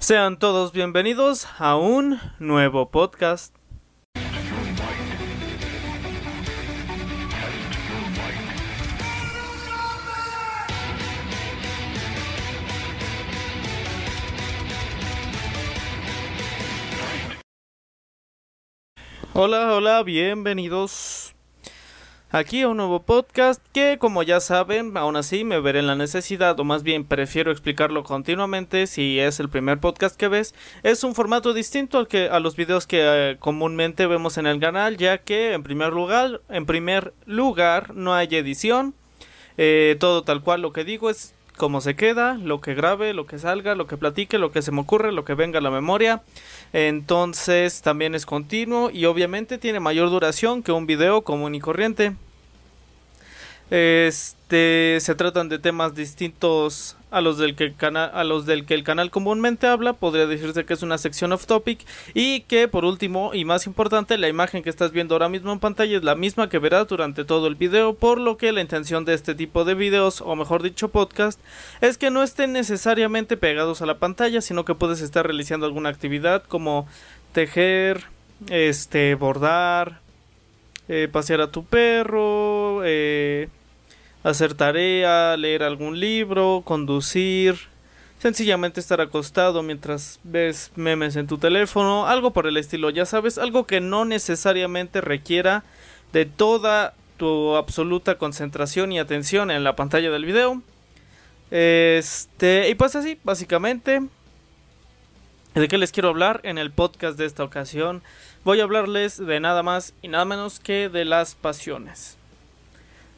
Sean todos bienvenidos a un nuevo podcast. Hola, hola, bienvenidos aquí un nuevo podcast que como ya saben, aún así me veré en la necesidad, o más bien prefiero explicarlo continuamente si es el primer podcast que ves, es un formato distinto al que a los videos que eh, comúnmente vemos en el canal, ya que en primer lugar, en primer lugar no hay edición, eh, todo tal cual lo que digo es como se queda, lo que grabe, lo que salga, lo que platique, lo que se me ocurre, lo que venga a la memoria. Entonces también es continuo y obviamente tiene mayor duración que un video común y corriente. Este se tratan de temas distintos a los del que el canal a los del que el canal comúnmente habla, podría decirse que es una sección off topic y que por último y más importante, la imagen que estás viendo ahora mismo en pantalla es la misma que verás durante todo el video, por lo que la intención de este tipo de videos o mejor dicho podcast es que no estén necesariamente pegados a la pantalla, sino que puedes estar realizando alguna actividad como tejer, este bordar, eh, pasear a tu perro, eh, hacer tarea, leer algún libro, conducir, sencillamente estar acostado mientras ves memes en tu teléfono, algo por el estilo, ya sabes, algo que no necesariamente requiera de toda tu absoluta concentración y atención en la pantalla del video. Este, y pues así, básicamente, ¿de qué les quiero hablar en el podcast de esta ocasión? Voy a hablarles de nada más y nada menos que de las pasiones.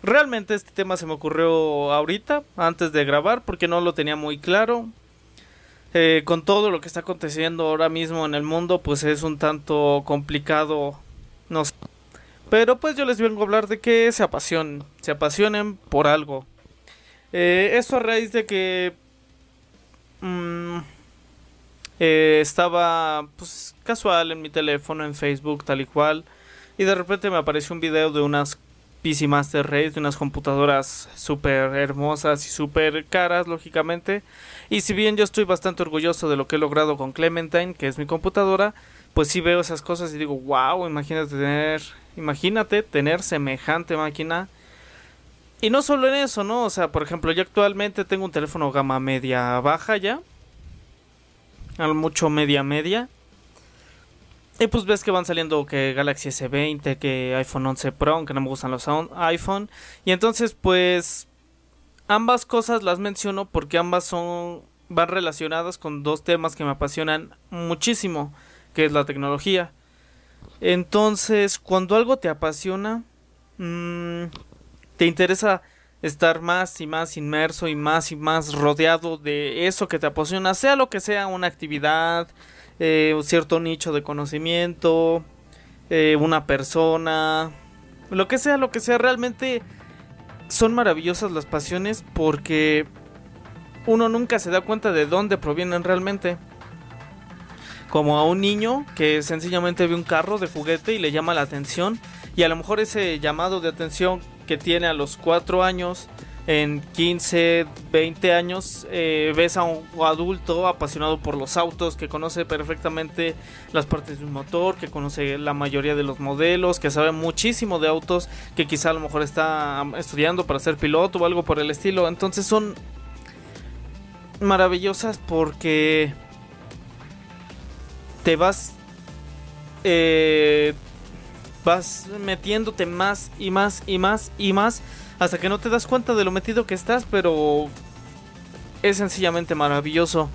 Realmente este tema se me ocurrió ahorita, antes de grabar, porque no lo tenía muy claro. Eh, con todo lo que está aconteciendo ahora mismo en el mundo, pues es un tanto complicado. No sé. Pero pues yo les vengo a hablar de que se apasionen, se apasionen por algo. Eh, eso a raíz de que mm, eh, estaba pues casual en mi teléfono, en Facebook, tal y cual. Y de repente me apareció un video de unas PC Master Race de unas computadoras súper hermosas y súper caras, lógicamente. Y si bien yo estoy bastante orgulloso de lo que he logrado con Clementine, que es mi computadora, pues sí veo esas cosas y digo, wow, imagínate tener, imagínate tener semejante máquina. Y no solo en eso, ¿no? O sea, por ejemplo, yo actualmente tengo un teléfono gama media baja ya. Al mucho media media. Y pues ves que van saliendo que Galaxy S20, que iPhone 11 Pro, aunque no me gustan los iPhone. Y entonces pues ambas cosas las menciono porque ambas son van relacionadas con dos temas que me apasionan muchísimo, que es la tecnología. Entonces, cuando algo te apasiona, mmm, te interesa estar más y más inmerso y más y más rodeado de eso que te apasiona, sea lo que sea, una actividad, eh, un cierto nicho de conocimiento, eh, una persona, lo que sea, lo que sea, realmente son maravillosas las pasiones porque uno nunca se da cuenta de dónde provienen realmente. Como a un niño que sencillamente ve un carro de juguete y le llama la atención y a lo mejor ese llamado de atención que tiene a los cuatro años en 15, 20 años eh, ves a un adulto apasionado por los autos, que conoce perfectamente las partes de un motor, que conoce la mayoría de los modelos, que sabe muchísimo de autos, que quizá a lo mejor está estudiando para ser piloto o algo por el estilo. Entonces son maravillosas porque te vas... Eh, vas metiéndote más y más y más y más hasta que no te das cuenta de lo metido que estás, pero es sencillamente maravilloso.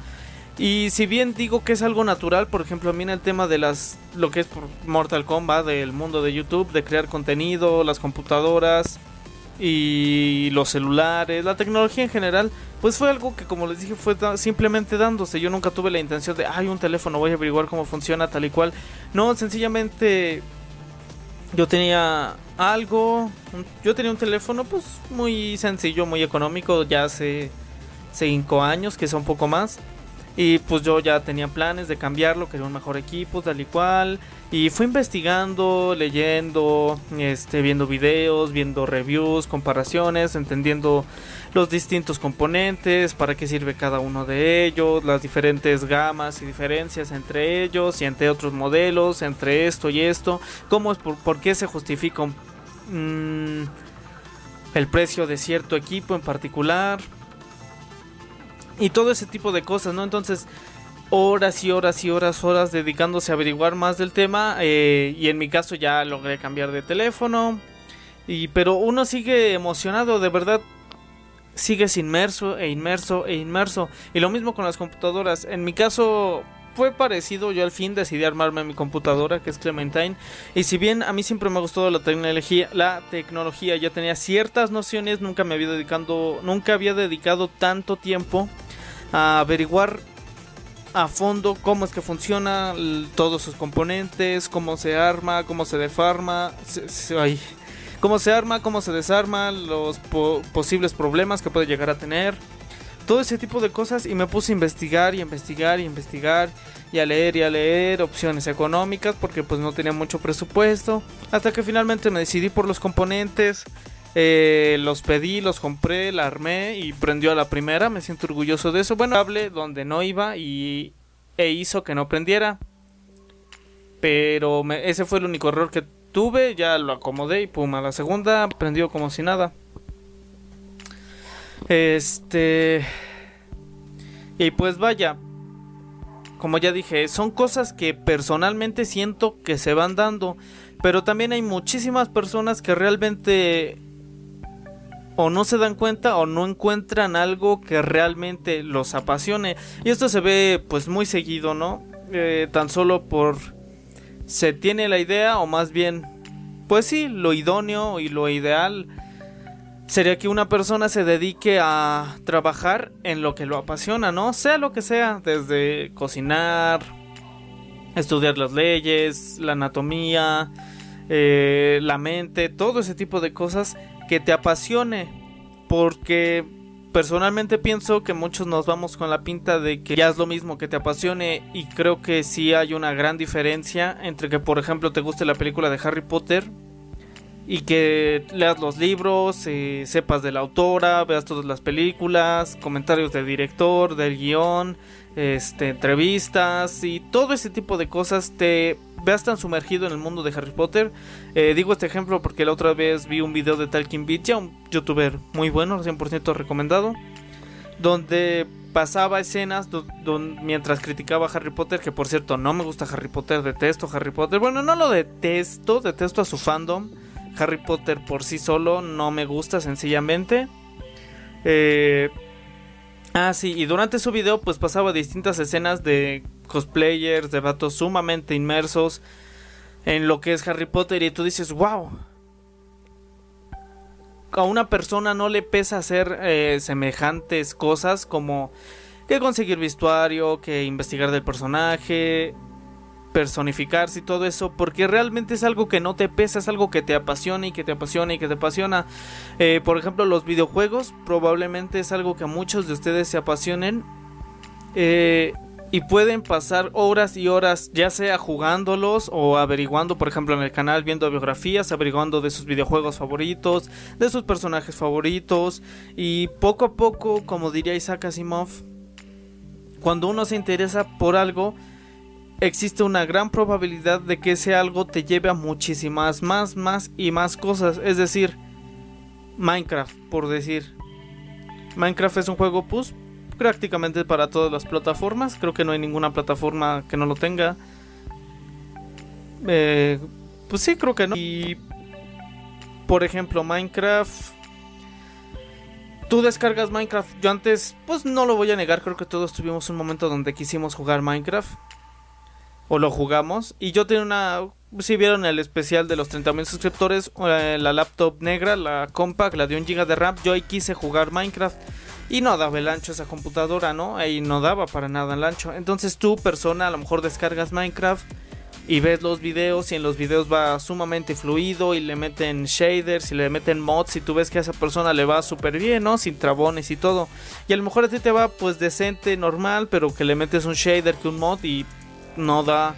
Y si bien digo que es algo natural, por ejemplo, a mí en el tema de las lo que es Mortal Kombat, del mundo de YouTube, de crear contenido, las computadoras y los celulares, la tecnología en general, pues fue algo que como les dije fue simplemente dándose. Yo nunca tuve la intención de, hay un teléfono, voy a averiguar cómo funciona tal y cual. No, sencillamente yo tenía algo, yo tenía un teléfono pues muy sencillo, muy económico, ya hace 5 años, que es un poco más. Y pues yo ya tenía planes de cambiarlo, quería un mejor equipo, tal y cual. Y fui investigando, leyendo, este, viendo videos, viendo reviews, comparaciones, entendiendo los distintos componentes, para qué sirve cada uno de ellos, las diferentes gamas y diferencias entre ellos y entre otros modelos, entre esto y esto, cómo es por, qué se justifica mm, el precio de cierto equipo en particular y todo ese tipo de cosas, ¿no? Entonces, horas y horas y horas, horas dedicándose a averiguar más del tema. Eh, y en mi caso ya logré cambiar de teléfono. Y, pero uno sigue emocionado, de verdad. Sigues inmerso e inmerso e inmerso. Y lo mismo con las computadoras. En mi caso fue parecido. Yo al fin decidí armarme mi computadora, que es Clementine. Y si bien a mí siempre me ha gustado la tecnología, la tecnología ya tenía ciertas nociones, nunca me había dedicado, nunca había dedicado tanto tiempo a averiguar a fondo cómo es que funciona todos sus componentes, cómo se arma, cómo se defarma, cómo se arma, cómo se desarma, los posibles problemas que puede llegar a tener. Todo ese tipo de cosas y me puse a investigar y investigar y investigar y a leer y a leer opciones económicas porque pues no tenía mucho presupuesto hasta que finalmente me decidí por los componentes eh, los pedí, los compré, la armé y prendió a la primera. Me siento orgulloso de eso. Bueno, cable donde no iba y e hizo que no prendiera. Pero ese fue el único error que tuve. Ya lo acomodé y pum, a la segunda prendió como si nada. Este. Y pues vaya. Como ya dije, son cosas que personalmente siento que se van dando. Pero también hay muchísimas personas que realmente o no se dan cuenta o no encuentran algo que realmente los apasione. Y esto se ve pues muy seguido, ¿no? Eh, tan solo por se tiene la idea o más bien pues sí, lo idóneo y lo ideal sería que una persona se dedique a trabajar en lo que lo apasiona, ¿no? Sea lo que sea, desde cocinar, estudiar las leyes, la anatomía, eh, la mente, todo ese tipo de cosas que te apasione. Porque personalmente pienso que muchos nos vamos con la pinta de que ya es lo mismo que te apasione y creo que sí hay una gran diferencia entre que por ejemplo te guste la película de Harry Potter y que leas los libros, eh, sepas de la autora, veas todas las películas, comentarios del director, del guion, este, entrevistas y todo ese tipo de cosas te veas tan sumergido en el mundo de Harry Potter. Eh, digo este ejemplo porque la otra vez vi un video de Talking ya un youtuber muy bueno, 100% recomendado, donde pasaba escenas mientras criticaba a Harry Potter, que por cierto no me gusta Harry Potter, detesto Harry Potter. Bueno, no lo detesto, detesto a su fandom. Harry Potter por sí solo no me gusta sencillamente. Eh, ah, sí, y durante su video pues pasaba distintas escenas de cosplayers, de vatos sumamente inmersos en lo que es Harry Potter y tú dices, wow. A una persona no le pesa hacer eh, semejantes cosas como que conseguir vestuario, que investigar del personaje, personificarse y todo eso, porque realmente es algo que no te pesa, es algo que te apasiona y que te apasiona y que te apasiona. Eh, por ejemplo, los videojuegos probablemente es algo que muchos de ustedes se apasionen. Eh, y pueden pasar horas y horas ya sea jugándolos o averiguando por ejemplo en el canal viendo biografías averiguando de sus videojuegos favoritos de sus personajes favoritos y poco a poco como diría Isaac Asimov cuando uno se interesa por algo existe una gran probabilidad de que ese algo te lleve a muchísimas más, más y más cosas. Es decir, Minecraft, por decir. Minecraft es un juego pues prácticamente para todas las plataformas. Creo que no hay ninguna plataforma que no lo tenga. Eh, pues sí, creo que no. Y por ejemplo, Minecraft. Tú descargas Minecraft. Yo antes, pues no lo voy a negar. Creo que todos tuvimos un momento donde quisimos jugar Minecraft o lo jugamos. Y yo tenía una. Si vieron el especial de los 30.000 suscriptores, eh, la laptop negra, la compact, la de 1 GB de RAM, yo ahí quise jugar Minecraft. Y no daba el ancho esa computadora, ¿no? Ahí no daba para nada el ancho. Entonces tú, persona, a lo mejor descargas Minecraft y ves los videos y en los videos va sumamente fluido y le meten shaders y le meten mods y tú ves que a esa persona le va súper bien, ¿no? Sin trabones y todo. Y a lo mejor a ti te va pues decente, normal, pero que le metes un shader que un mod y no da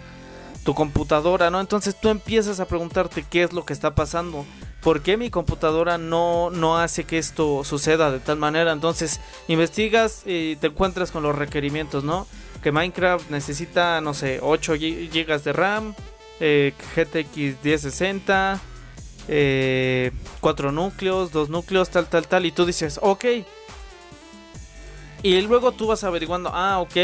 tu computadora, ¿no? Entonces tú empiezas a preguntarte qué es lo que está pasando. ¿Por qué mi computadora no, no hace que esto suceda de tal manera? Entonces investigas y te encuentras con los requerimientos, ¿no? Que Minecraft necesita, no sé, 8 GB de RAM, eh, GTX 1060, eh, 4 núcleos, 2 núcleos, tal, tal, tal. Y tú dices, ok. Y luego tú vas averiguando, ah, ok,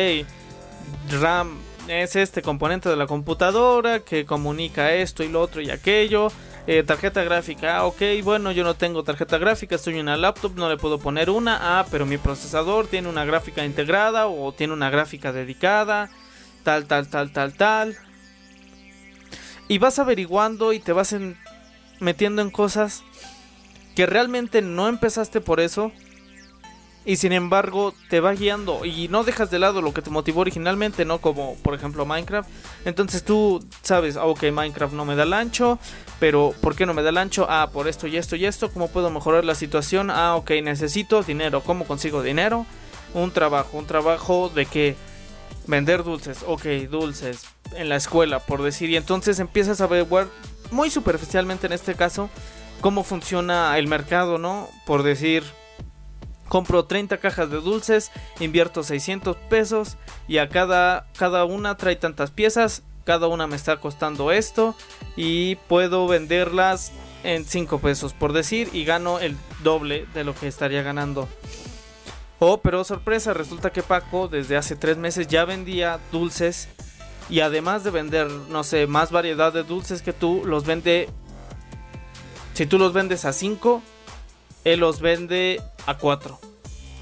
RAM es este componente de la computadora que comunica esto y lo otro y aquello. Eh, tarjeta gráfica, ah, ok, bueno, yo no tengo tarjeta gráfica, estoy en una laptop, no le puedo poner una, ah, pero mi procesador tiene una gráfica integrada o tiene una gráfica dedicada, tal, tal, tal, tal, tal. Y vas averiguando y te vas metiendo en cosas que realmente no empezaste por eso, y sin embargo te va guiando y no dejas de lado lo que te motivó originalmente, ¿no? Como por ejemplo Minecraft. Entonces tú sabes, ah, ok, Minecraft no me da el ancho, pero ¿por qué no me da el ancho? Ah, por esto y esto y esto, ¿cómo puedo mejorar la situación? Ah, ok, necesito dinero, ¿cómo consigo dinero? Un trabajo, un trabajo de que vender dulces, ok, dulces en la escuela, por decir, y entonces empiezas a averiguar muy superficialmente en este caso cómo funciona el mercado, ¿no? Por decir Compro 30 cajas de dulces, invierto 600 pesos y a cada, cada una trae tantas piezas, cada una me está costando esto y puedo venderlas en 5 pesos por decir y gano el doble de lo que estaría ganando. Oh, pero sorpresa, resulta que Paco desde hace 3 meses ya vendía dulces y además de vender, no sé, más variedad de dulces que tú, los vende... Si tú los vendes a 5, él los vende a 4,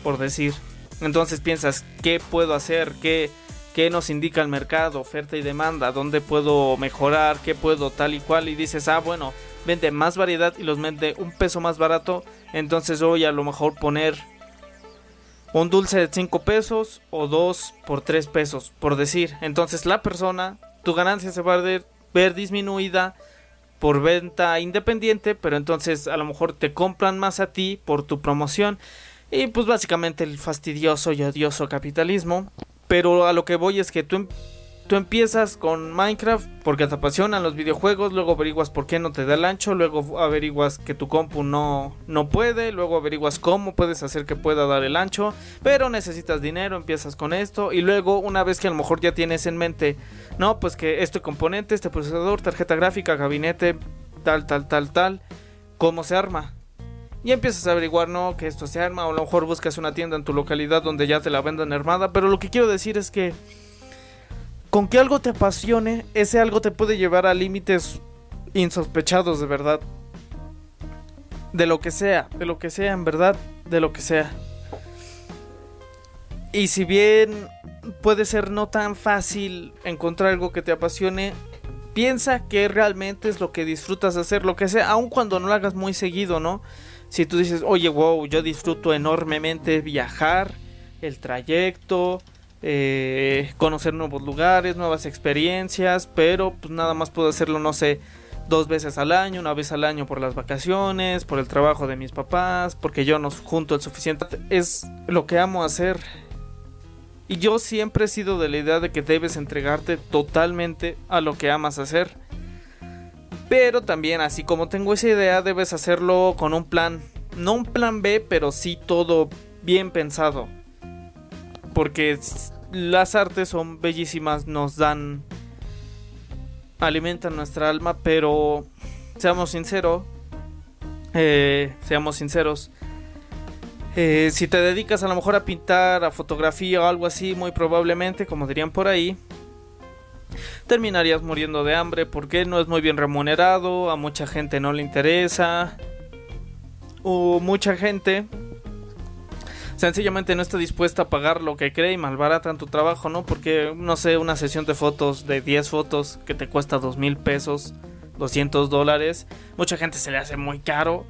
por decir. Entonces piensas, ¿qué puedo hacer? ¿Qué, ¿Qué nos indica el mercado? Oferta y demanda, ¿dónde puedo mejorar? ¿Qué puedo tal y cual? Y dices, ah, bueno, vende más variedad y los vende un peso más barato. Entonces voy a lo mejor poner un dulce de 5 pesos o dos por 3 pesos, por decir. Entonces la persona, tu ganancia se va a ver disminuida por venta independiente, pero entonces a lo mejor te compran más a ti por tu promoción. Y pues básicamente el fastidioso y odioso capitalismo. Pero a lo que voy es que tú, em, tú empiezas con Minecraft porque te apasionan los videojuegos, luego averiguas por qué no te da el ancho, luego averiguas que tu compu no, no puede, luego averiguas cómo puedes hacer que pueda dar el ancho, pero necesitas dinero, empiezas con esto y luego una vez que a lo mejor ya tienes en mente no, pues que este componente, este procesador, tarjeta gráfica, gabinete, tal, tal, tal, tal, ¿cómo se arma? Y empiezas a averiguar, no, que esto se arma, o a lo mejor buscas una tienda en tu localidad donde ya te la vendan armada, pero lo que quiero decir es que con que algo te apasione, ese algo te puede llevar a límites insospechados de verdad. De lo que sea, de lo que sea, en verdad, de lo que sea. Y si bien puede ser no tan fácil encontrar algo que te apasione, piensa que realmente es lo que disfrutas hacer, lo que sea, aun cuando no lo hagas muy seguido, ¿no? Si tú dices, oye, wow, yo disfruto enormemente viajar, el trayecto, eh, conocer nuevos lugares, nuevas experiencias, pero pues nada más puedo hacerlo, no sé, dos veces al año, una vez al año por las vacaciones, por el trabajo de mis papás, porque yo no junto el suficiente. Es lo que amo hacer, y yo siempre he sido de la idea de que debes entregarte totalmente a lo que amas hacer. Pero también, así como tengo esa idea, debes hacerlo con un plan. No un plan B, pero sí todo bien pensado. Porque las artes son bellísimas, nos dan... alimentan nuestra alma, pero... Seamos sinceros. Eh, seamos sinceros eh, si te dedicas a lo mejor a pintar, a fotografía o algo así, muy probablemente, como dirían por ahí, terminarías muriendo de hambre porque no es muy bien remunerado, a mucha gente no le interesa, o mucha gente sencillamente no está dispuesta a pagar lo que cree y malbaratan tu trabajo, ¿no? Porque, no sé, una sesión de fotos de 10 fotos que te cuesta 2 mil pesos, 200 dólares, mucha gente se le hace muy caro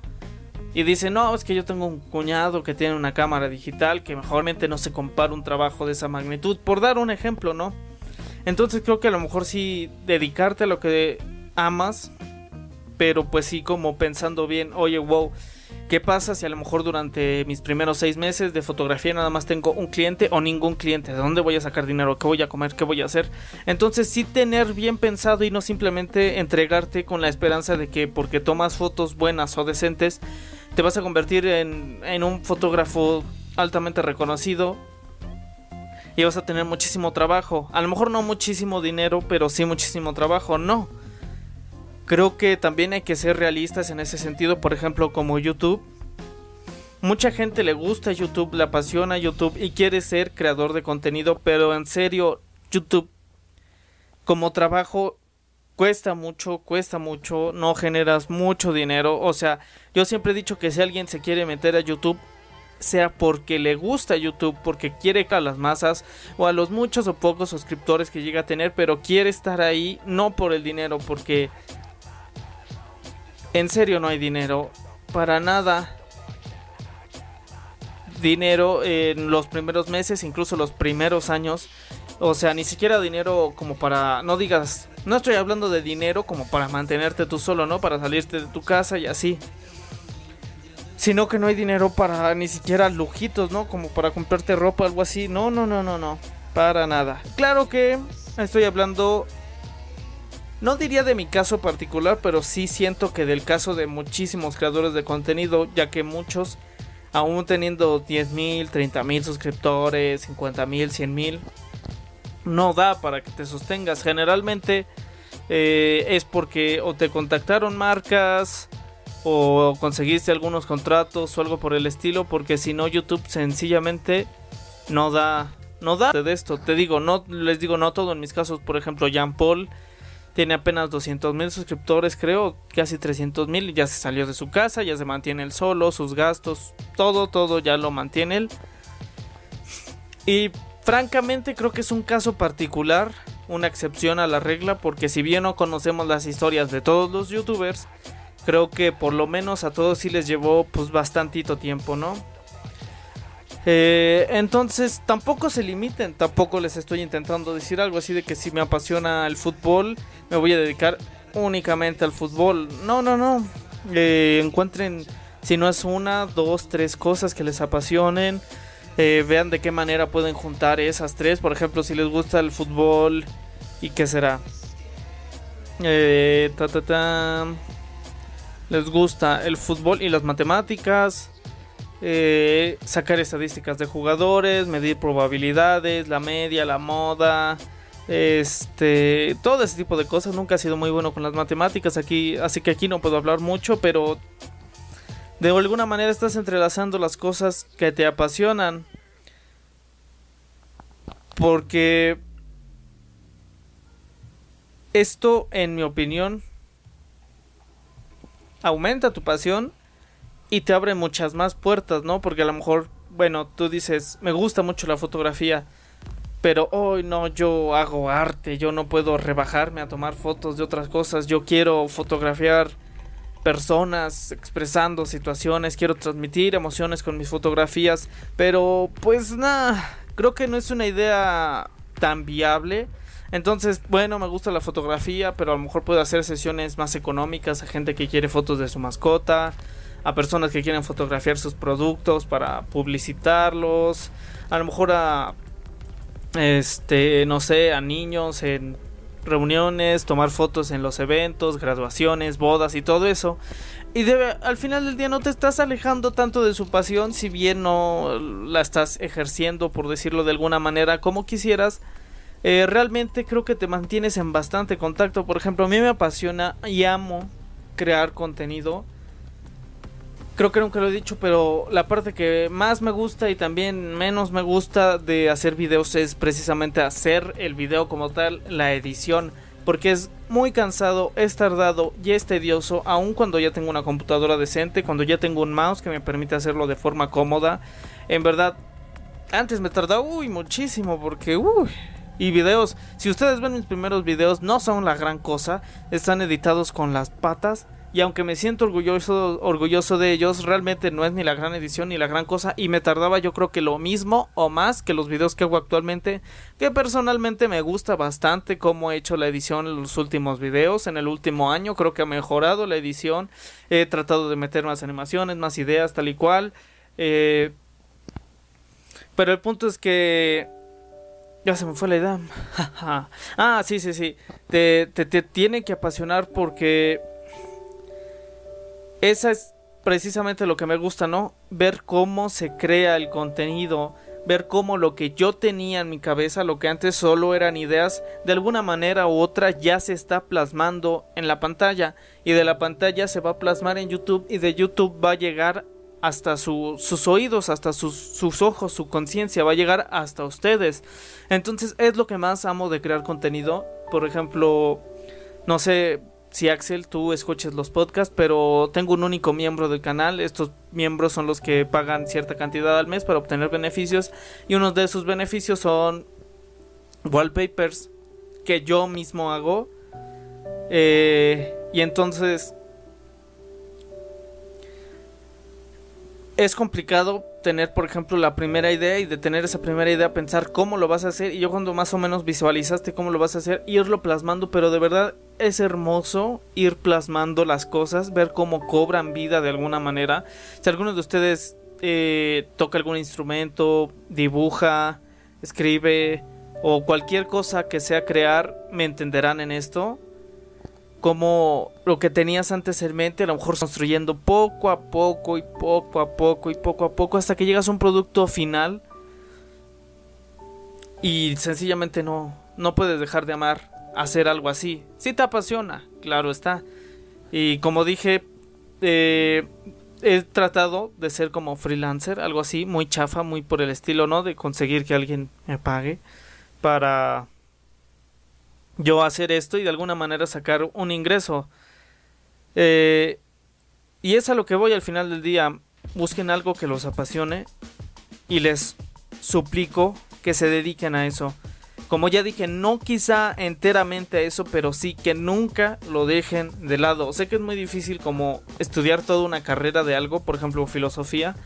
y dice, no, es que yo tengo un cuñado que tiene una cámara digital que mejormente no se compara un trabajo de esa magnitud, por dar un ejemplo, ¿no? Entonces creo que a lo mejor sí dedicarte a lo que amas, pero pues sí como pensando bien, oye, wow, ¿qué pasa si a lo mejor durante mis primeros seis meses de fotografía nada más tengo un cliente o ningún cliente? ¿De dónde voy a sacar dinero? ¿Qué voy a comer? ¿Qué voy a hacer? Entonces sí tener bien pensado y no simplemente entregarte con la esperanza de que porque tomas fotos buenas o decentes, te vas a convertir en, en un fotógrafo altamente reconocido y vas a tener muchísimo trabajo. A lo mejor no muchísimo dinero, pero sí muchísimo trabajo. No. Creo que también hay que ser realistas en ese sentido, por ejemplo, como YouTube. Mucha gente le gusta YouTube, le apasiona YouTube y quiere ser creador de contenido, pero en serio, YouTube como trabajo cuesta mucho, cuesta mucho, no generas mucho dinero. O sea, yo siempre he dicho que si alguien se quiere meter a YouTube, sea porque le gusta YouTube, porque quiere a las masas o a los muchos o pocos suscriptores que llega a tener, pero quiere estar ahí no por el dinero, porque en serio no hay dinero para nada. Dinero en los primeros meses, incluso los primeros años. O sea, ni siquiera dinero como para, no digas, no estoy hablando de dinero como para mantenerte tú solo, ¿no? Para salirte de tu casa y así sino que no hay dinero para ni siquiera lujitos, ¿no? Como para comprarte ropa, algo así. No, no, no, no, no. Para nada. Claro que estoy hablando, no diría de mi caso particular, pero sí siento que del caso de muchísimos creadores de contenido, ya que muchos, aún teniendo 10 mil, 30 mil suscriptores, 50 mil, 100 mil, no da para que te sostengas. Generalmente eh, es porque o te contactaron marcas, o conseguiste algunos contratos o algo por el estilo, porque si no YouTube sencillamente no da no da de esto. Te digo, no les digo no todo en mis casos, por ejemplo, Jean Paul tiene apenas 200 mil suscriptores, creo, casi 300 mil, ya se salió de su casa, ya se mantiene él solo, sus gastos, todo, todo ya lo mantiene él. Y francamente creo que es un caso particular, una excepción a la regla, porque si bien no conocemos las historias de todos los youtubers, creo que por lo menos a todos sí les llevó pues bastantito tiempo, ¿no? Eh, entonces tampoco se limiten, tampoco les estoy intentando decir algo así de que si me apasiona el fútbol me voy a dedicar únicamente al fútbol. No, no, no. Eh, encuentren si no es una, dos, tres cosas que les apasionen. Eh, vean de qué manera pueden juntar esas tres. Por ejemplo, si les gusta el fútbol y qué será. Eh, ta, ta, ta les gusta el fútbol y las matemáticas, eh, sacar estadísticas de jugadores, medir probabilidades, la media, la moda, este, todo ese tipo de cosas. Nunca he sido muy bueno con las matemáticas aquí, así que aquí no puedo hablar mucho, pero de alguna manera estás entrelazando las cosas que te apasionan. Porque esto, en mi opinión, aumenta tu pasión y te abre muchas más puertas, ¿no? Porque a lo mejor, bueno, tú dices, me gusta mucho la fotografía, pero hoy no, yo hago arte, yo no puedo rebajarme a tomar fotos de otras cosas, yo quiero fotografiar personas expresando situaciones, quiero transmitir emociones con mis fotografías, pero pues nada, creo que no es una idea tan viable entonces, bueno, me gusta la fotografía, pero a lo mejor puedo hacer sesiones más económicas a gente que quiere fotos de su mascota, a personas que quieren fotografiar sus productos para publicitarlos, a lo mejor a este, no sé, a niños en reuniones, tomar fotos en los eventos, graduaciones, bodas y todo eso. Y al final del día no te estás alejando tanto de su pasión, si bien no la estás ejerciendo, por decirlo de alguna manera, como quisieras eh, realmente creo que te mantienes en bastante contacto. Por ejemplo, a mí me apasiona y amo crear contenido. Creo que nunca lo he dicho, pero la parte que más me gusta y también menos me gusta de hacer videos es precisamente hacer el video como tal, la edición. Porque es muy cansado, es tardado y es tedioso, aun cuando ya tengo una computadora decente, cuando ya tengo un mouse que me permite hacerlo de forma cómoda. En verdad, antes me tardaba uy, muchísimo porque uy, y videos. Si ustedes ven mis primeros videos, no son la gran cosa. Están editados con las patas. Y aunque me siento orgulloso, orgulloso de ellos, realmente no es ni la gran edición ni la gran cosa. Y me tardaba yo creo que lo mismo o más que los videos que hago actualmente. Que personalmente me gusta bastante cómo he hecho la edición en los últimos videos. En el último año creo que ha mejorado la edición. He tratado de meter más animaciones, más ideas, tal y cual. Eh, pero el punto es que... Ya se me fue la idea. ah, sí, sí, sí. te, te tiene que apasionar porque esa es precisamente lo que me gusta, ¿no? Ver cómo se crea el contenido, ver cómo lo que yo tenía en mi cabeza, lo que antes solo eran ideas, de alguna manera u otra ya se está plasmando en la pantalla y de la pantalla se va a plasmar en YouTube y de YouTube va a llegar hasta sus oídos, hasta sus, ojos, su conciencia, va a llegar hasta ustedes. Entonces es lo que más amo de crear contenido. Por ejemplo, no sé, si Axel tú escuches los podcasts, pero tengo un único miembro del canal. Estos miembros son los que pagan cierta cantidad al mes para obtener beneficios y uno de esos beneficios son wallpapers que yo mismo hago. Eh, y entonces es complicado tener, por ejemplo, la primera idea y de tener esa primera idea pensar cómo lo vas a hacer y yo cuando más o menos visualizaste cómo lo vas a hacer, irlo plasmando, pero de verdad es hermoso ir plasmando las cosas, ver cómo cobran vida de alguna manera. Si alguno de ustedes eh, toca algún instrumento, dibuja, escribe o cualquier cosa que sea crear, me entenderán en esto como lo que tenías antes en mente, a lo mejor construyendo poco a poco y poco a poco y poco a poco hasta que llegas a un producto final y sencillamente no, no puedes dejar de amar hacer algo así. Si te apasiona, claro está. Y como dije, eh, he tratado de ser como freelancer, algo así, muy chafa, muy por el estilo, ¿no? De conseguir que alguien me pague para yo hacer esto y de alguna manera sacar un ingreso. Eh, y es a lo que voy al final del día. Busquen algo que los apasione y les suplico que se dediquen a eso. Como ya dije, no quizá enteramente a eso, pero sí que nunca lo dejen de lado. Sé que es muy difícil como estudiar toda una carrera de algo, por ejemplo filosofía,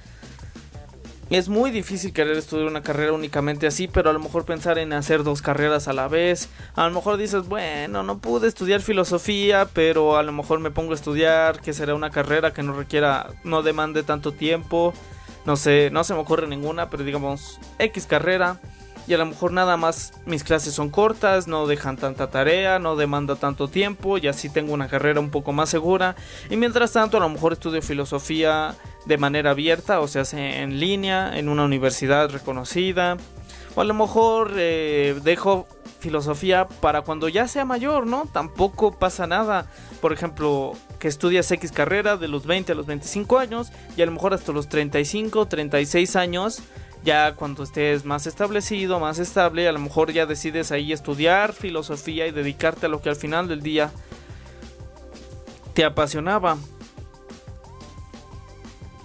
es muy difícil querer estudiar una carrera únicamente así, pero a lo mejor pensar en hacer dos carreras a la vez. A lo mejor dices, bueno, no pude estudiar filosofía, pero a lo mejor me pongo a estudiar, que será una carrera que no requiera, no demande tanto tiempo. No sé, no se me ocurre ninguna, pero digamos, X carrera. Y a lo mejor nada más mis clases son cortas, no dejan tanta tarea, no demanda tanto tiempo y así tengo una carrera un poco más segura. Y mientras tanto a lo mejor estudio filosofía de manera abierta, o sea, en línea, en una universidad reconocida. O a lo mejor eh, dejo filosofía para cuando ya sea mayor, ¿no? Tampoco pasa nada. Por ejemplo, que estudias X carrera de los 20 a los 25 años y a lo mejor hasta los 35, 36 años, ya cuando estés más establecido, más estable, a lo mejor ya decides ahí estudiar filosofía y dedicarte a lo que al final del día te apasionaba.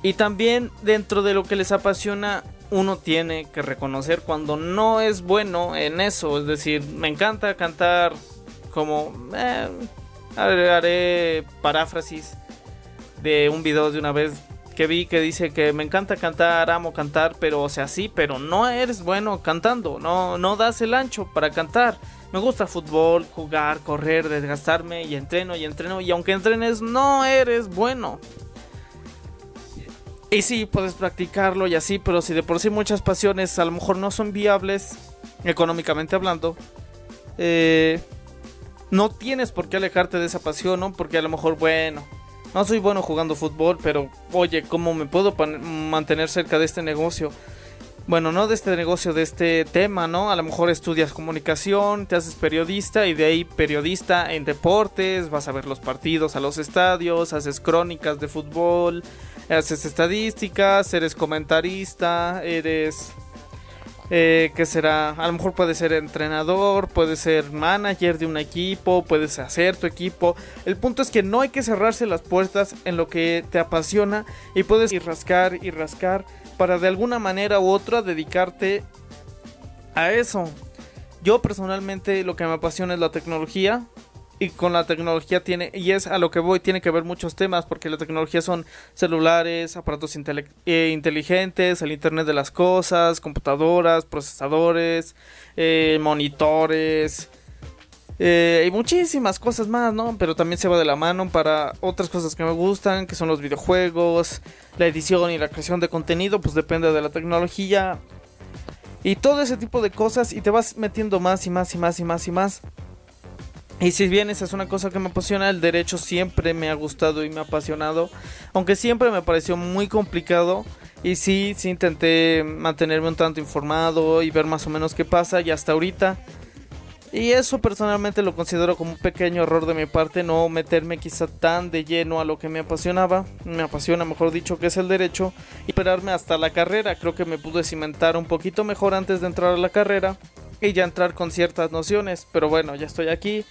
Y también dentro de lo que les apasiona, uno tiene que reconocer cuando no es bueno en eso. Es decir, me encanta cantar como... Eh, haré, paráfrasis de un video de una vez que vi que dice que me encanta cantar, amo cantar, pero o sea, sí, pero no eres bueno cantando, no, no das el ancho para cantar. Me gusta fútbol, jugar, correr, desgastarme y entreno y entreno y aunque entrenes no eres bueno. Y sí, puedes practicarlo y así, pero si de por sí muchas pasiones a lo mejor no son viables, económicamente hablando, eh, no tienes por qué alejarte de esa pasión, ¿no? Porque a lo mejor, bueno, no soy bueno jugando fútbol, pero oye, ¿cómo me puedo mantener cerca de este negocio? Bueno, no de este negocio, de este tema, ¿no? A lo mejor estudias comunicación, te haces periodista y de ahí periodista en deportes, vas a ver los partidos a los estadios, haces crónicas de fútbol, haces estadísticas, eres comentarista, eres... Eh, ¿Qué será? A lo mejor puedes ser entrenador, puedes ser manager de un equipo, puedes hacer tu equipo. El punto es que no hay que cerrarse las puertas en lo que te apasiona y puedes ir rascar y rascar para de alguna manera u otra dedicarte a eso. Yo personalmente lo que me apasiona es la tecnología, y con la tecnología tiene, y es a lo que voy, tiene que ver muchos temas, porque la tecnología son celulares, aparatos eh, inteligentes, el Internet de las Cosas, computadoras, procesadores, eh, monitores, eh, y muchísimas cosas más, ¿no? Pero también se va de la mano para otras cosas que me gustan, que son los videojuegos, la edición y la creación de contenido, pues depende de la tecnología. Y todo ese tipo de cosas y te vas metiendo más y más y más y más y más. Y si bien esa es una cosa que me apasiona, el derecho siempre me ha gustado y me ha apasionado. Aunque siempre me pareció muy complicado. Y sí, sí intenté mantenerme un tanto informado y ver más o menos qué pasa. Y hasta ahorita. Y eso personalmente lo considero como un pequeño error de mi parte, no meterme quizá tan de lleno a lo que me apasionaba, me apasiona mejor dicho que es el derecho, y esperarme hasta la carrera, creo que me pude cimentar un poquito mejor antes de entrar a la carrera, y ya entrar con ciertas nociones. Pero bueno, ya estoy aquí.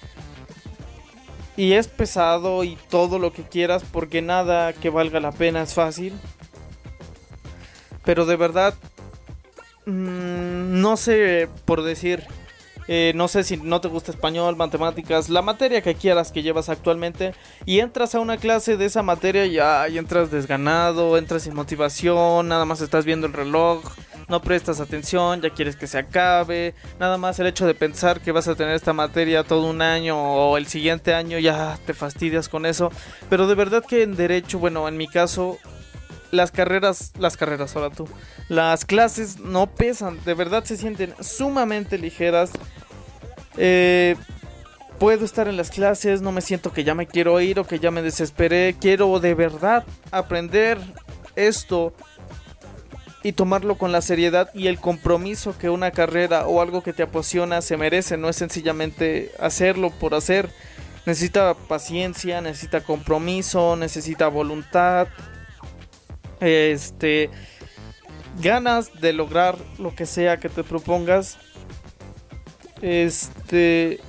Y es pesado y todo lo que quieras porque nada que valga la pena es fácil. Pero de verdad, mm, no sé por decir, eh, no sé si no te gusta español, matemáticas, la materia que quieras que llevas actualmente y entras a una clase de esa materia y entras desganado, entras sin motivación, nada más estás viendo el reloj no prestas atención, ya quieres que se acabe, nada más el hecho de pensar que vas a tener esta materia todo un año o el siguiente año ya te fastidias con eso, pero de verdad que en derecho, bueno, en mi caso las carreras, las carreras ahora tú, las clases no pesan, de verdad se sienten sumamente ligeras. Eh, puedo estar en las clases, no me siento que ya me quiero ir o que ya me desesperé, quiero de verdad aprender esto y tomarlo con la seriedad y el compromiso que una carrera o algo que te apasiona se merece, no es sencillamente hacerlo por hacer. Necesita paciencia, necesita compromiso, necesita voluntad, este ganas de lograr lo que sea que te propongas. Este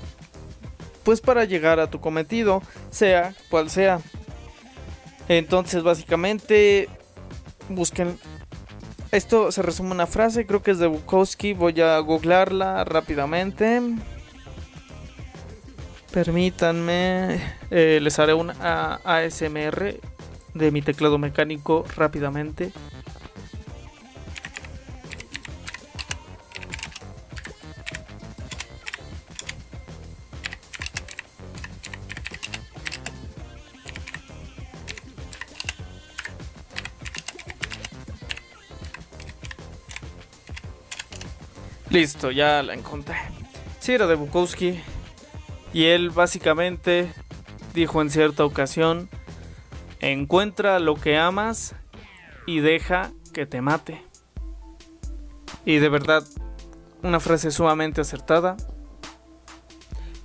pues para llegar a tu cometido, sea cual sea. Entonces, básicamente busquen esto se resume en una frase, creo que es de Bukowski. Voy a googlarla rápidamente. Permítanme, eh, les haré un ASMR de mi teclado mecánico rápidamente. Listo, ya la encontré. Sí, era de Bukowski. Y él básicamente dijo en cierta ocasión, encuentra lo que amas y deja que te mate. Y de verdad, una frase sumamente acertada,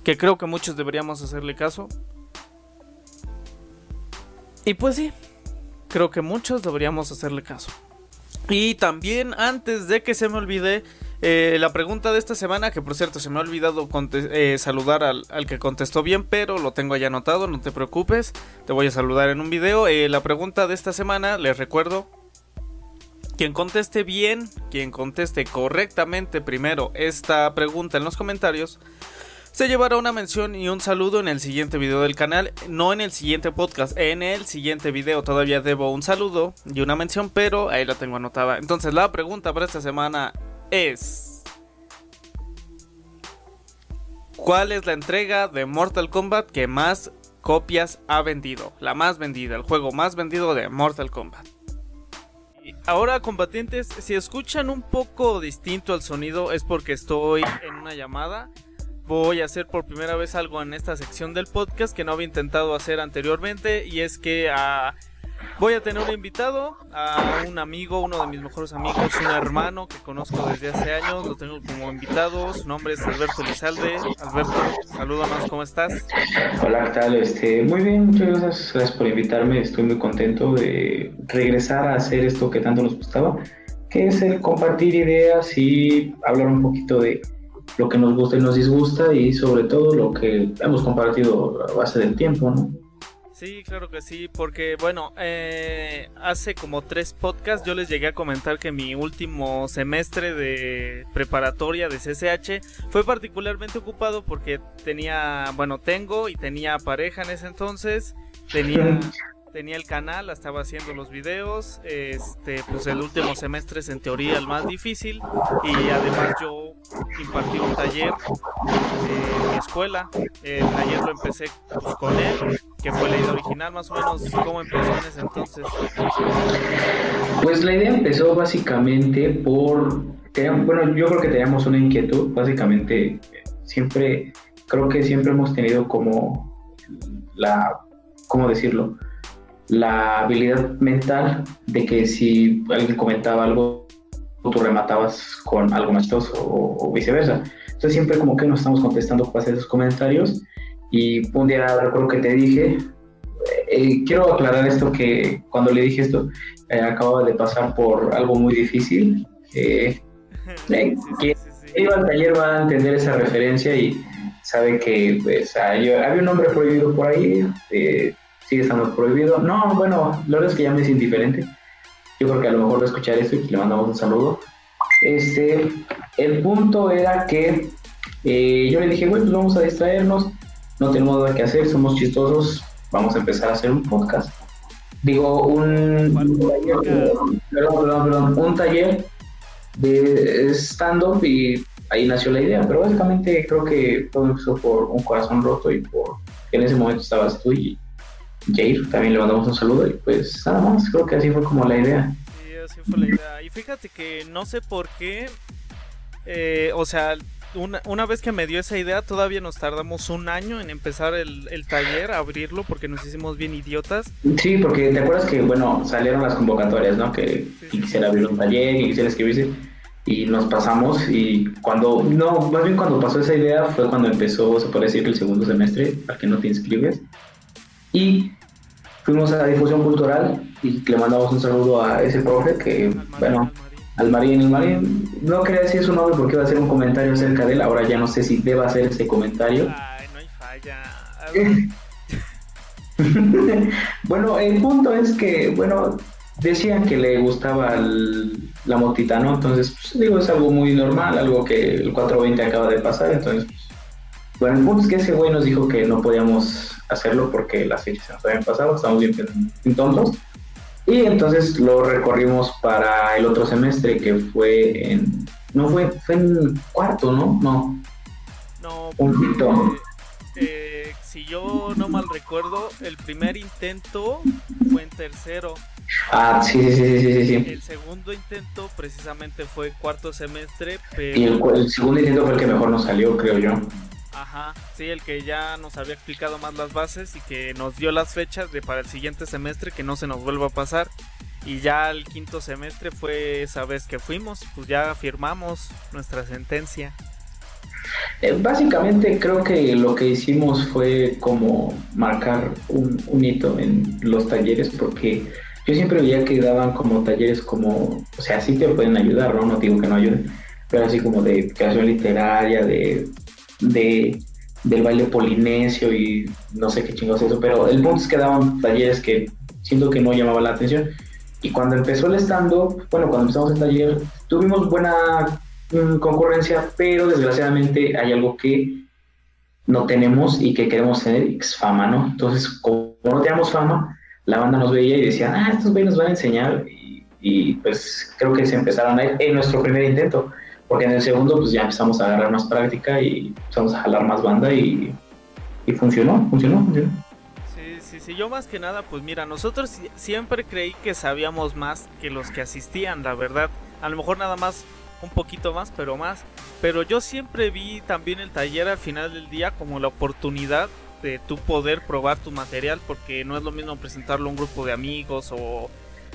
que creo que muchos deberíamos hacerle caso. Y pues sí, creo que muchos deberíamos hacerle caso. Y también antes de que se me olvide, eh, la pregunta de esta semana, que por cierto se me ha olvidado eh, saludar al, que contestó bien, pero lo tengo ya anotado, no te preocupes, te voy a saludar en un video. Eh, la pregunta de esta semana, les recuerdo, quien conteste bien, quien conteste correctamente primero esta pregunta en los comentarios, se llevará una mención y un saludo en el siguiente video del canal, no en el siguiente podcast, en el siguiente video todavía debo un saludo y una mención, pero ahí la tengo anotada. Entonces la pregunta para esta semana es... ¿Cuál es la entrega de Mortal Kombat que más copias ha vendido? La más vendida, el juego más vendido de Mortal Kombat. Ahora, combatientes, si escuchan un poco distinto el sonido es porque estoy en una llamada. Voy a hacer por primera vez algo en esta sección del podcast que no había intentado hacer anteriormente y es que a Voy a tener un invitado, a un amigo, uno de mis mejores amigos, un hermano que conozco desde hace años, lo tengo como invitado, su nombre es Alberto Lizalde. Alberto, salúdanos, ¿cómo estás? Hola, ¿qué tal? Este, muy bien, muchas gracias, gracias por invitarme, estoy muy contento de regresar a hacer esto que tanto nos gustaba, que es el compartir ideas y hablar un poquito de lo que nos gusta y nos disgusta y sobre todo lo que hemos compartido a base del tiempo, ¿no? Sí, claro que sí, porque bueno, eh, hace como tres podcasts yo les llegué a comentar que mi último semestre de preparatoria de CCH fue particularmente ocupado porque tenía, bueno, tengo y tenía pareja en ese entonces, tenía tenía el canal, estaba haciendo los videos, este, pues el último semestre es en teoría el más difícil y además yo impartí un taller en mi escuela, el taller lo empecé con él, que fue la idea original, más o menos, ¿cómo empezó en ese entonces? Pues la idea empezó básicamente por, bueno, yo creo que teníamos una inquietud, básicamente siempre, creo que siempre hemos tenido como la, ¿cómo decirlo? La habilidad mental de que si alguien comentaba algo, tú rematabas con algo más o, o, viceversa. Entonces siempre como que nos estamos contestando para esos comentarios y un día recuerdo que te dije, eh, quiero aclarar esto que cuando le dije esto, eh, acababa de pasar por algo muy difícil. Eh, que iba al taller va a entender esa referencia y sabe que pues, había un nombre prohibido por ahí sigue estando prohibido. No, bueno, la verdad es que ya me es indiferente. Yo creo que a lo mejor va a escuchar esto y le mandamos un saludo. Este, el punto era que eh, yo le dije, bueno, pues vamos a distraernos, no tenemos nada que hacer, somos chistosos, vamos a empezar a hacer un podcast. Digo, un, taller, perdón, perdón, perdón, un taller de stand-up y ahí nació la idea, pero básicamente creo que todo empezó por un corazón roto y por en ese momento estabas tú y Jair, también le mandamos un saludo y pues nada más, creo que así fue como la idea. Sí, así fue la idea. Y fíjate que no sé por qué, eh, o sea, una, una, vez que me dio esa idea, todavía nos tardamos un año en empezar el, el taller, abrirlo, porque nos hicimos bien idiotas. Sí, porque te acuerdas que, bueno, salieron las convocatorias, ¿no? Que quisiera abrir un taller y quisiera escribirse. Y nos pasamos y cuando, no, más bien cuando pasó esa idea fue cuando empezó, se puede decir que el segundo semestre, para que no te inscribes. Y fuimos a la difusión cultural y le mandamos un saludo a ese profe que, bueno, al Marín. El Marín no quería decir su nombre porque iba a hacer un comentario acerca de él. Ahora ya no sé si deba hacer ese comentario. Ay, no hay falla. bueno, el punto es que, bueno, decían que le gustaba la motita, ¿no? Entonces, pues, digo, es algo muy normal, algo que el 420 acaba de pasar. Entonces, pues, bueno, el punto es que ese güey nos dijo que no podíamos hacerlo porque las fechas se nos habían pasado, estamos bien, tontos. Y entonces lo recorrimos para el otro semestre que fue en... No fue, fue en cuarto, ¿no? No. No, porque, eh, si yo no mal recuerdo, el primer intento fue en tercero. Ah, sí, sí, sí, sí, El segundo intento precisamente fue cuarto semestre, pero... Y el, el segundo intento fue el que mejor nos salió, creo yo. Ajá, sí, el que ya nos había explicado más las bases y que nos dio las fechas de para el siguiente semestre que no se nos vuelva a pasar. Y ya el quinto semestre fue esa vez que fuimos, pues ya firmamos nuestra sentencia. Eh, básicamente creo que lo que hicimos fue como marcar un, un, hito en los talleres porque yo siempre veía que daban como talleres como, o sea, sí te pueden ayudar, ¿no? No digo que no ayuden, pero así como de creación literaria, de de, del baile polinesio y no sé qué chingos eso, pero el punto es que daban talleres que siento que no llamaba la atención. Y cuando empezó el stand-up, bueno, cuando empezamos el taller, tuvimos buena mm, concurrencia, pero desgraciadamente hay algo que no tenemos y que queremos tener, es fama, ¿no? Entonces, como no teníamos fama, la banda nos veía y decía, ah, estos güeyes nos van a enseñar. Y, y, pues creo que se empezaron a ir en nuestro primer intento porque en el segundo pues ya empezamos a agarrar más práctica y empezamos a jalar más banda y, funcionó, funcionó, funcionó. Sí, sí, sí, yo más que nada, pues mira, nosotros siempre creí que sabíamos más que los que asistían, la verdad. A lo mejor nada más un poquito más, pero más. Pero yo siempre vi también el taller al final del día como la oportunidad de tú poder probar tu material, porque no es lo mismo presentarlo a un grupo de amigos o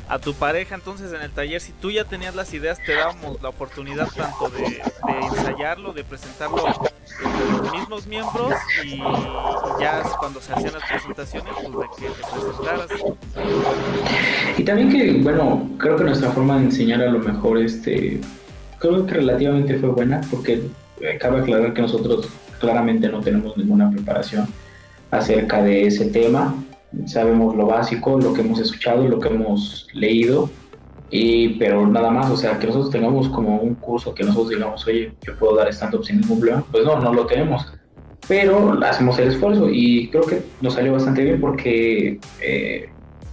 a tu pareja. Entonces en el taller, si tú ya tenías las ideas, te dábamos la oportunidad tanto de, ensayarlo, de presentarlo entre los mismos miembros y, ya cuando se hacían las presentaciones, pues de que te presentaras. Y también que, bueno, creo que nuestra forma de enseñar a lo mejor, este, creo que relativamente fue buena, porque cabe aclarar que nosotros claramente no tenemos ninguna preparación acerca de ese tema sabemos lo básico, lo que hemos escuchado, lo que hemos leído, y, pero nada más, o sea, que nosotros tengamos como un curso que nosotros digamos, oye, yo puedo dar stand-up sin ningún problema, pues no, no lo tenemos, pero hacemos el esfuerzo y creo que nos salió bastante bien porque eh,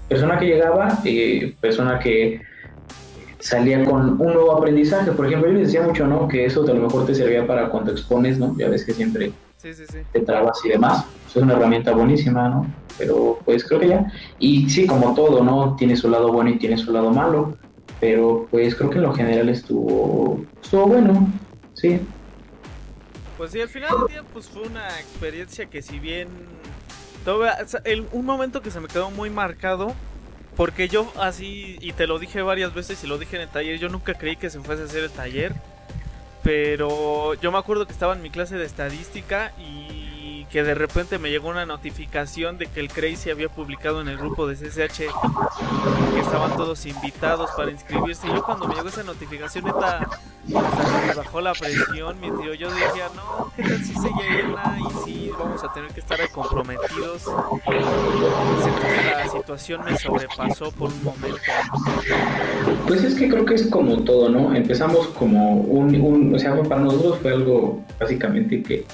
persona que llegaba, eh, persona que salía con un nuevo aprendizaje, por ejemplo, yo les decía mucho, ¿no? Que eso a lo mejor te servía para cuando expones, ¿no? Ya ves que siempre te trabas y demás, es una herramienta buenísima, ¿no? Pero pues creo que ya, y sí, como todo, ¿no? Tiene su lado bueno y tiene su lado malo, pero pues creo que en lo general estuvo, estuvo bueno, sí. Pues sí, al final del día pues fue una experiencia que si bien... el, un momento que se me quedó muy marcado, porque yo así, y te lo dije varias veces y lo dije en el taller, yo nunca creí que se fuese a hacer el taller, pero yo me acuerdo que estaba en mi clase de estadística y que de repente me llegó una notificación de que el Crazy había publicado en el grupo de CCH que estaban todos invitados para inscribirse. Y yo cuando me llegó esa notificación, neta, hasta me bajó la presión, mi tío. Yo decía, no, ¿qué tal si se llena? Y si vamos a tener que estar comprometidos. La situación me sobrepasó por un momento. Pues es que creo que es como todo, ¿no? Empezamos como un, un o sea, para nosotros fue algo básicamente que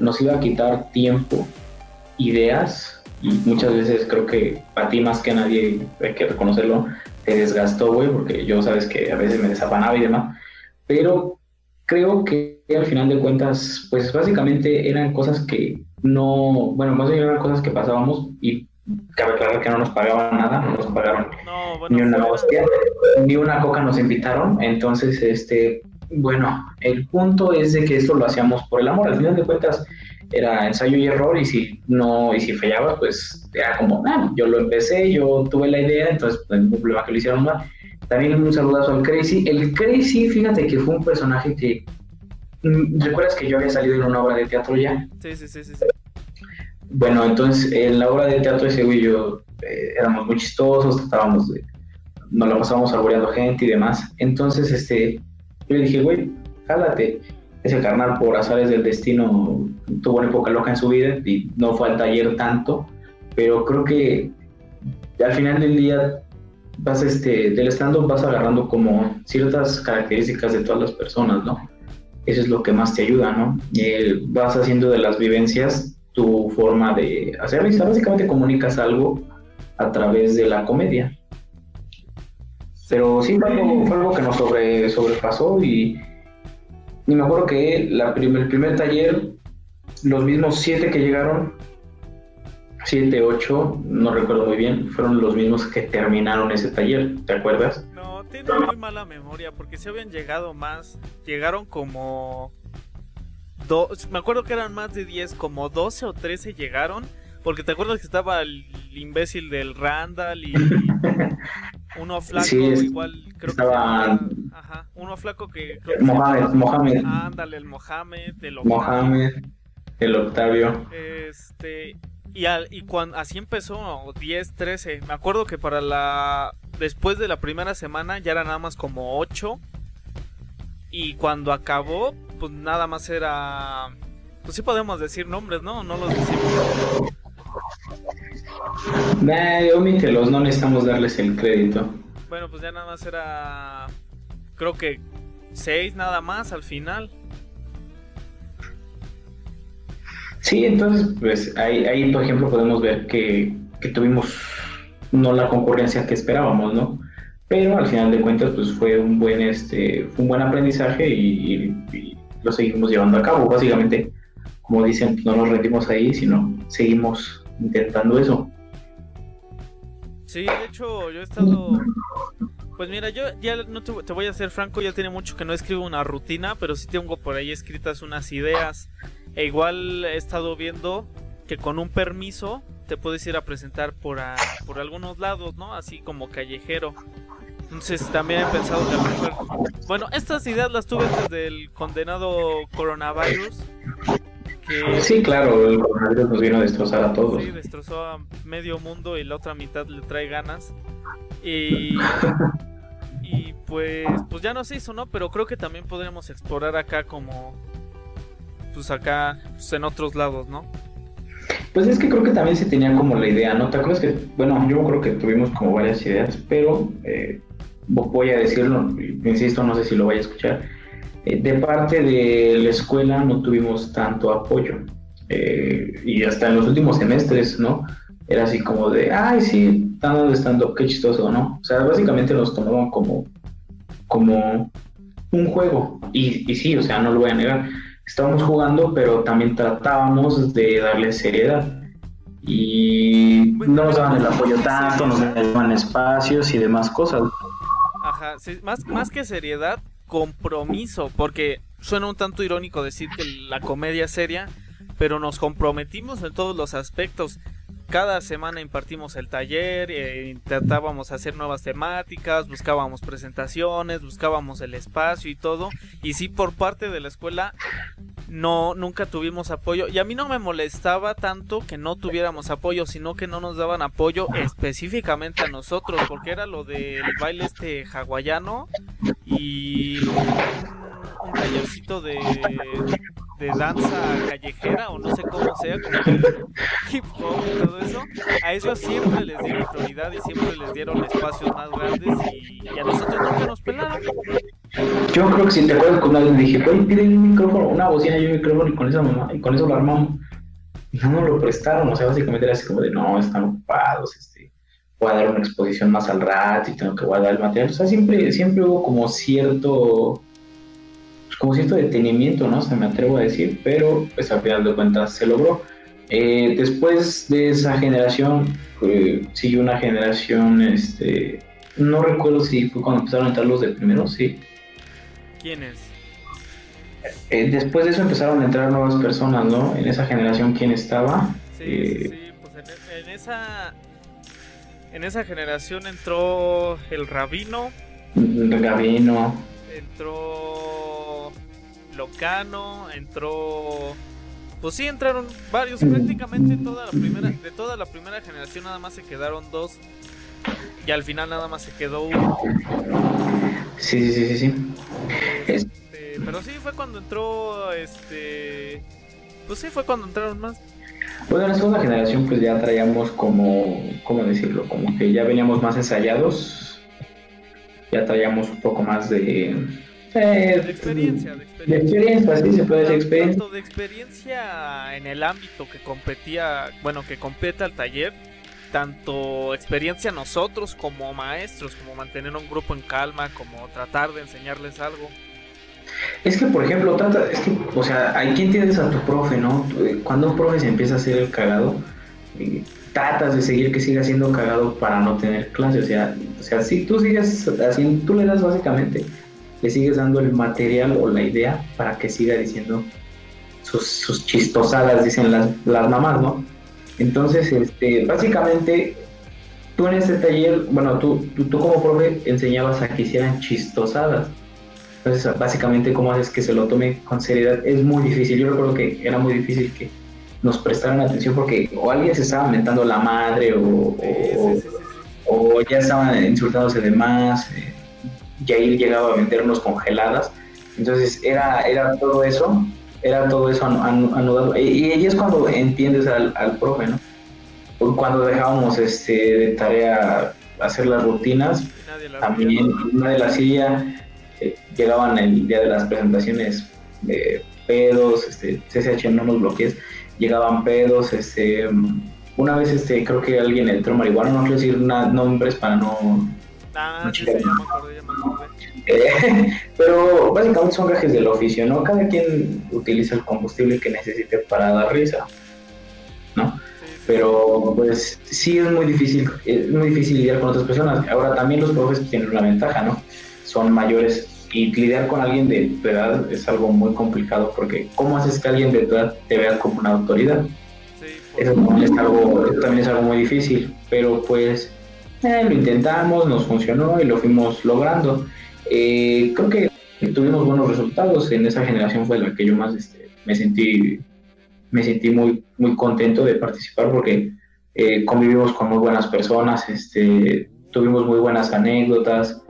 nos iba a quitar tiempo, ideas, y muchas veces creo que para ti más que nadie, hay que reconocerlo, te desgastó, güey, porque yo sabes que a veces me desafanaba y demás, pero creo que al final de cuentas, pues básicamente eran cosas que no, bueno, más bien eran cosas que pasábamos y cabe aclarar que no nos pagaban nada, no nos pagaron ni una hostia, ni una coca nos invitaron, entonces, este, bueno, el punto es de que esto lo hacíamos por el amor. Al final de cuentas era ensayo y error y si no y si fallaba pues era como, ah, yo lo empecé, yo tuve la idea, entonces pues, ningún problema que lo hicieron mal. También un saludazo al Crazy. El Crazy, fíjate que fue un personaje que mm, ¿Recuerdas que yo había salido en una obra de teatro ya? Sí, sí, sí, sí. Bueno, entonces en la obra de teatro ese güey y yo eh, éramos muy chistosos, tratábamos de, nos la pasábamos arboreando gente y demás. Entonces, este, yo le dije, güey, jálate. Ese carnal, por azares del destino, tuvo una época loca en su vida y no fue al taller tanto, pero creo que al final del día vas este, del stand-up vas agarrando como ciertas características de todas las personas, ¿no? Eso es lo que más te ayuda, ¿no? Eh, vas haciendo de las vivencias tu forma de hacerlo y básicamente comunicas algo a través de la comedia. Pero sí fue algo, que nos sobre, sobrepasó y, y me acuerdo que el primer taller, los mismos siete que llegaron, siete, ocho, no recuerdo muy bien, fueron los mismos que terminaron ese taller, ¿te acuerdas? No, tiene muy mala memoria porque si habían llegado más, llegaron como... Dos, me acuerdo que eran más de 10, como 12 o 13 llegaron, porque te acuerdas que estaba el imbécil del Randall y Uno flaco, igual creo que. Ajá, uno flaco que. Mohamed, Mohamed. Ándale, el Mohamed, el Octavio. Mohamed, el Octavio. Este. Y, al, y cuando así empezó, 10, 13. Me acuerdo que para la. Después de la primera semana ya era nada más como 8. Y cuando acabó, pues nada más era. Pues sí podemos decir nombres, ¿no? No los decimos. Nah, omítelos, no necesitamos darles el crédito. Bueno, pues ya nada más era. Creo que seis nada más al final. Sí, entonces, pues ahí, ahí por ejemplo, podemos ver que, tuvimos no la concurrencia que esperábamos, ¿no? Pero al final de cuentas, pues fue un buen, este, un buen aprendizaje y, y lo seguimos llevando a cabo. Básicamente, como dicen, no nos rendimos ahí, sino seguimos intentando eso. Sí, de hecho, yo he estado. Pues mira, yo ya no te, voy a ser franco, ya tiene mucho que no escribo una rutina, pero sí tengo por ahí escritas unas ideas. E igual he estado viendo que con un permiso te puedes ir a presentar por, por algunos lados, ¿no? Así como callejero. Entonces también he pensado que a lo. Bueno, estas ideas las tuve antes del condenado coronavirus. Sí, claro, el coronavirus nos vino a destrozar a todos. Sí, destrozó a medio mundo y la otra mitad le trae ganas. Y, y pues, pues ya no se hizo, ¿no? Pero creo que también podríamos explorar acá como, pues acá, pues en otros lados, ¿no? Pues es que creo que también se tenía como la idea, ¿no? ¿Te acuerdas que, bueno, yo creo que tuvimos como varias ideas, pero eh, voy a decirlo, insisto, no sé si lo vaya a escuchar, de parte de la escuela no tuvimos tanto apoyo. Eh, y hasta en los últimos semestres, ¿no? Era así como de, ay, sí, están estando, qué chistoso, ¿no? O sea, básicamente nos tomaban como, como un juego. Y, y sí, o sea, no lo voy a negar. Estábamos jugando, pero también tratábamos de darle seriedad. Y no nos daban el apoyo tanto, nos daban espacios y demás cosas. Ajá, más, más que seriedad, compromiso, porque suena un tanto irónico decir que la comedia es seria, pero nos comprometimos en todos los aspectos. Cada semana impartimos el taller, eh, intentábamos hacer nuevas temáticas, buscábamos presentaciones, buscábamos el espacio y todo. Y sí, por parte de la escuela no nunca tuvimos apoyo y a mí no me molestaba tanto que no tuviéramos apoyo, sino que no nos daban apoyo específicamente a nosotros, porque era lo del baile este hawaiano y un tallercito de de danza callejera o no sé cómo sea, como hip hop y todo eso, a ellos siempre les dieron prioridad y siempre les dieron espacios más grandes y, a nosotros nunca nos pelaron. Yo creo que si te acuerdas con alguien dije, oye, pide un micrófono, una bocina y un micrófono y con eso, mamá, y con eso lo armamos. No nos lo prestaron, o sea, básicamente era así como de, no, están ocupados, este, voy a dar una exposición más al rato y tengo que guardar el material. O sea, siempre, siempre hubo como cierto como cierto detenimiento, ¿no? Se me atrevo a decir, pero pues al final de cuentas se logró. Eh, después de esa generación, eh, siguió una generación, este, no recuerdo si fue cuando empezaron a entrar los de primero, sí. ¿Quiénes? Eh, después de eso empezaron a entrar nuevas personas, ¿no? En esa generación, ¿quién estaba? Sí, sí, pues en, en, esa, en esa generación entró el rabino. El rabino. Entró Locano, entró pues sí entraron varios, prácticamente toda la primera, de toda la primera generación nada más se quedaron dos y al final nada más se quedó uno. Sí, sí, sí, sí. Este, pero sí fue cuando entró, este, pues sí fue cuando entraron más. Bueno, en la segunda generación pues ya traíamos como, ¿cómo decirlo? Como que ya veníamos más ensayados, ya traíamos un poco más de de experiencia, de experiencia. sí, se puede decir experiencia. Tanto de experiencia en el ámbito que competía, bueno, que compete al taller, tanto experiencia nosotros como maestros, como mantener un grupo en calma, como tratar de enseñarles algo. Es que, por ejemplo, trata, es que, o sea, hay quien tienes a tu profe, ¿no? Cuando un profe se empieza a hacer el cagado, eh, tratas de seguir que siga siendo cagado para no tener clase, o sea, o sea, si tú sigues haciendo, tú le das básicamente le sigues dando el material o la idea para que siga diciendo sus, chistosadas, dicen las, las mamás, ¿no? Entonces, este, básicamente, tú en este taller, bueno, tú, tú, como profe enseñabas a que hicieran chistosadas. Entonces, básicamente, ¿cómo haces que se lo tome con seriedad? Es muy difícil. Yo recuerdo que era muy difícil que nos prestaran atención porque o alguien se estaba mentando la madre o, o, ya estaban insultándose de más. Eh, Yair llegaba a vendernos congeladas. Entonces era, era todo eso, era todo eso anudado. Y, ahí es cuando entiendes al, al profe, ¿no? Cuando dejábamos este, de tarea hacer las rutinas, también nadie la hacía. Eh, llegaban el día de las presentaciones de pedos, este, CCH no nos bloquees, llegaban pedos, este, una vez este, creo que alguien entró marihuana, no quiero decir nombres para no Ah, sí, ya me acordé, ya me acordé. Eh, pero básicamente son gajes del oficio, ¿no? Cada quien utiliza el combustible que necesite para dar risa, ¿no? Pero pues sí es muy difícil, es muy difícil lidiar con otras personas. Ahora también los profes tienen una ventaja, ¿no? Son mayores y lidiar con alguien de tu edad es algo muy complicado porque ¿cómo haces que alguien de tu edad te vea como una autoridad? eso, es algo, eso también es algo muy difícil, pero pues eh, lo intentamos, nos funcionó y lo fuimos logrando. Eh, creo que tuvimos buenos resultados. En esa generación fue la que yo más este, me sentí me sentí muy muy contento de participar porque eh, convivimos con muy buenas personas, este, tuvimos muy buenas anécdotas,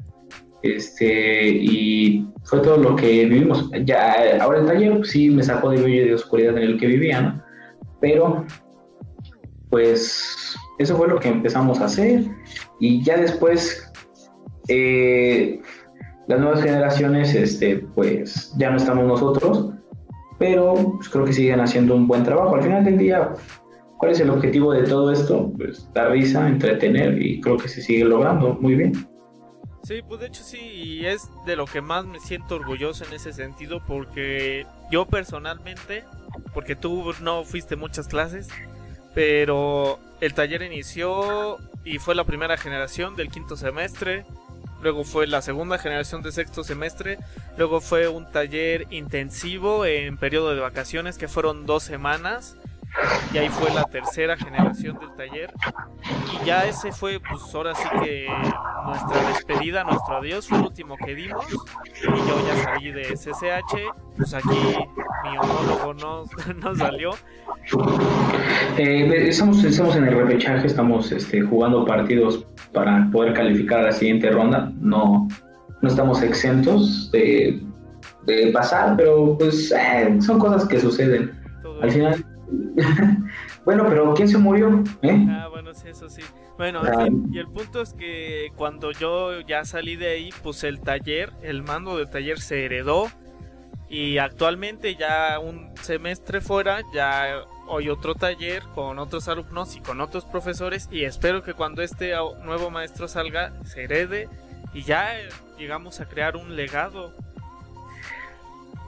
este, y fue todo lo que vivimos. Ahora el taller sí me sacó de de oscuridad en el que vivía, ¿no? Pero pues eso fue lo que empezamos a hacer y ya después eh, las nuevas generaciones, este, pues ya no estamos nosotros, pero pues, creo que siguen haciendo un buen trabajo. Al final del día, ¿cuál es el objetivo de todo esto? Pues dar risa, entretener y creo que se sigue logrando muy bien. Sí, pues de hecho sí, y es de lo que más me siento orgulloso en ese sentido, porque yo personalmente, porque tú no fuiste muchas clases, pero el taller inició y fue la primera generación del quinto semestre, luego fue la segunda generación de sexto semestre, luego fue un taller intensivo en periodo de vacaciones que fueron dos semanas y ahí fue la tercera generación del taller y ya ese fue pues ahora sí que nuestra despedida, nuestro adiós fue el último que dimos y yo ya salí de SSH, pues aquí mi homólogo no, no salió. Eh, estamos, estamos en el repechaje, estamos este, jugando partidos para poder calificar a la siguiente ronda, no, no estamos exentos de, de pasar, pero pues eh, son cosas que suceden. Al final bueno, pero ¿quién se murió? ¿Eh? Ah, bueno, sí, eso sí. Bueno, ah. y el punto es que cuando yo ya salí de ahí, pues el taller, el mando del taller se heredó y actualmente ya un semestre fuera, ya hoy otro taller con otros alumnos y con otros profesores y espero que cuando este nuevo maestro salga se herede y ya llegamos a crear un legado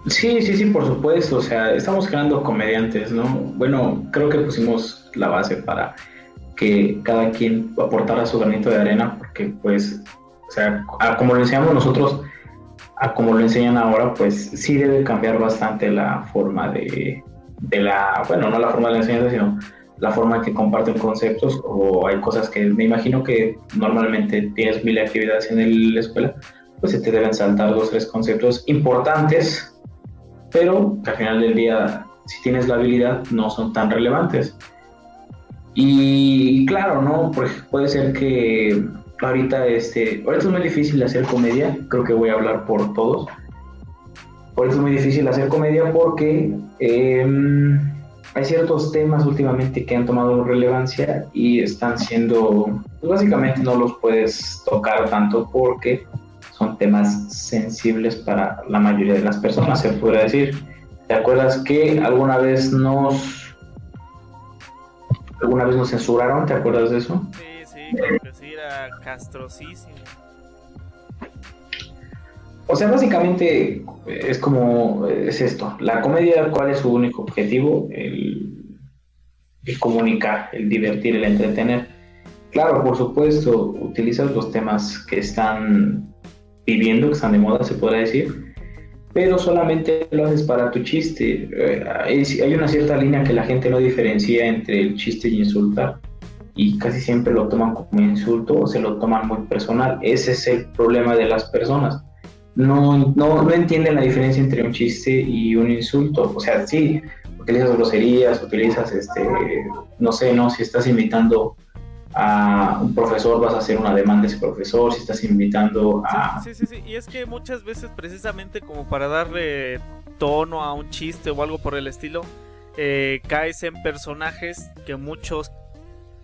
Sí, sí, sí, por supuesto. O sea, estamos creando comediantes, ¿no? Bueno, creo que pusimos la base para que cada quien aportara su granito de arena, porque pues, o sea, como lo enseñamos nosotros, a como lo enseñan ahora, pues sí debe cambiar bastante la forma de, de la, bueno, no la forma de la enseñanza, sino la forma en que comparten conceptos o hay cosas que me imagino que normalmente tienes mil actividades en la escuela, pues se te deben saltar dos, tres conceptos importantes pero que al final del día, si tienes la habilidad, no son tan relevantes. Y claro, ¿no? Pues puede ser que ahorita, este, ahorita es muy difícil hacer comedia, creo que voy a hablar por todos. Por eso es muy difícil hacer comedia porque em, hay ciertos temas últimamente que han tomado relevancia y están siendo, pues básicamente no los puedes tocar tanto porque son temas sensibles para la mayoría de las personas, se podría decir. ¿Te acuerdas que alguna vez nos alguna vez nos censuraron? ¿Te acuerdas de eso? Sí, sí, creo que sí, era castrosísimo. O sea, básicamente es como es esto. La comedia, ¿cuál es su único objetivo? El, el comunicar, el divertir, el entretener. Claro, por supuesto, utilizas los temas que están viviendo, que están de moda, se podrá decir, pero solamente lo haces para tu chiste. Eh, hay una cierta línea que la gente no diferencia entre el chiste y insultar, y casi siempre lo toman como insulto o se lo toman muy personal. Ese es el problema de las personas. No, no, no entienden la diferencia entre un chiste y un insulto. O sea, sí, utilizas groserías, utilizas, este, no sé, no, si estás imitando a un profesor, vas a hacer una demanda a ese profesor, si estás invitando a... Sí, sí, sí, y es que muchas veces precisamente como para darle tono a un chiste o algo por el estilo, eh, caes en personajes que muchos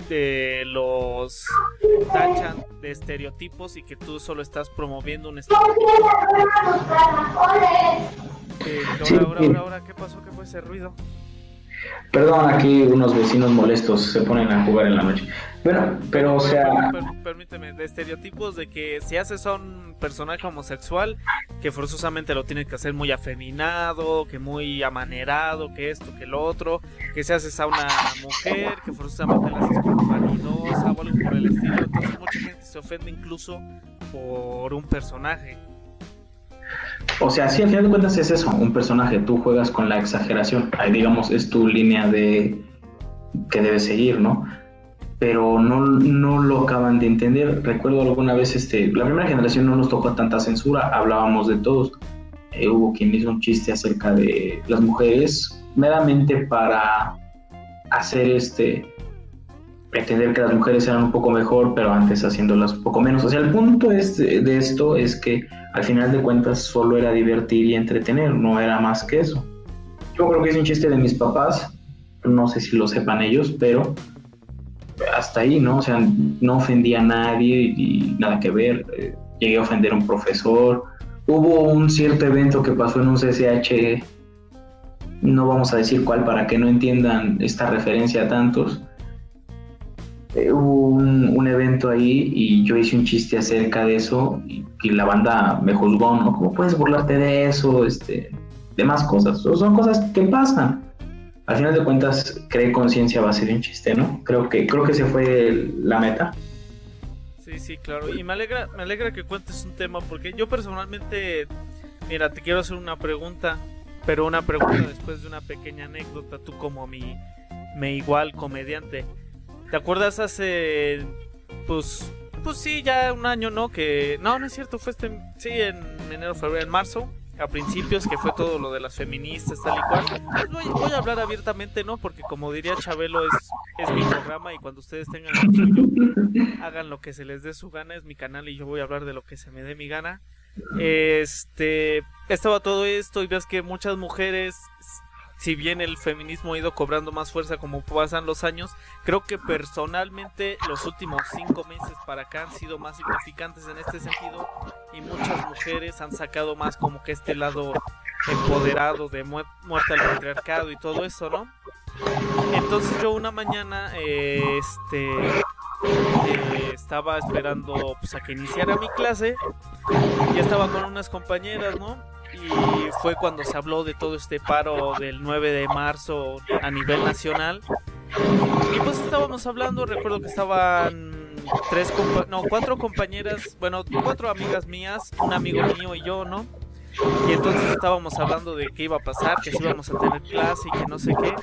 de los tachan de estereotipos y que tú solo estás promoviendo un estereotipo. Eh, ahora, ahora, ahora, ¿qué pasó? ¿Qué fue ese ruido? Perdón, aquí unos vecinos molestos se ponen a jugar en la noche. Bueno, pero o sea... permíteme, de estereotipos de que si haces a un personaje homosexual, que forzosamente lo tienes que hacer muy afeminado, que muy amanerado, que esto, que lo otro, que si haces a una mujer, que forzosamente la haces como vanidosa o algo por el estilo, entonces mucha gente se ofende incluso por un personaje. O sea, sí, al final de cuentas es eso, un personaje, tú juegas con la exageración, ahí digamos es tu línea de que debes seguir, ¿no? Pero no, no lo acaban de entender. Recuerdo alguna vez, este, la primera generación no nos tocó tanta censura, hablábamos de todos. Eh, hubo quien hizo un chiste acerca de las mujeres, meramente para hacer este, pretender que las mujeres eran un poco mejor, pero antes haciéndolas un poco menos. O sea, el punto es de, esto es que al final de cuentas solo era divertir y entretener, no era más que eso. Yo creo que es un chiste de mis papás, no sé si lo sepan ellos, pero hasta ahí, ¿no? O sea, no ofendía a nadie y nada que ver. Eh, llegué a ofender a un profesor. Hubo un cierto evento que pasó en un CCH, no vamos a decir cuál para que no entiendan esta referencia a tantos. Eh, hubo un, evento ahí y yo hice un chiste acerca de eso y, la banda me juzgó, ¿no? ¿Cómo puedes burlarte de eso? Este, demás cosas. Son cosas que pasan al final de cuentas, cree conciencia va a ser un chiste, ¿no? Creo que, creo que se fue la meta. Sí, sí, claro. Y me alegra, me alegra que cuentes un tema, porque yo personalmente, mira, te quiero hacer una pregunta, pero una pregunta después de una pequeña anécdota, tú como mi, me igual comediante. ¿Te acuerdas hace, pues, pues sí, ya un año, ¿no? Que, no, no es cierto, fue este, sí, en enero, febrero, en marzo, a principios, que fue todo lo de las feministas, tal y cual. Pues voy, a hablar abiertamente, ¿no? Porque como diría Chabelo, es, es mi programa y cuando ustedes tengan el suyo, hagan lo que se les dé su gana, es mi canal y yo voy a hablar de lo que se me dé mi gana. Este, estaba todo esto y ves que muchas mujeres si bien el feminismo ha ido cobrando más fuerza como pasan los años, creo que personalmente los últimos cinco meses para acá han sido más significantes en este sentido y muchas mujeres han sacado más como que este lado empoderado de muerte al patriarcado y todo eso, ¿no? Entonces yo una mañana, este, eh, estaba esperando pues, a que iniciara mi clase y estaba con unas compañeras, ¿no? Y fue cuando se habló de todo este paro del 9 de marzo a nivel nacional. Y pues estábamos hablando, recuerdo que estaban tres, no, cuatro compañeras, bueno, cuatro amigas mías, un amigo mío y yo, ¿no? Y entonces estábamos hablando de qué iba a pasar, que si íbamos a tener clase y que no sé qué.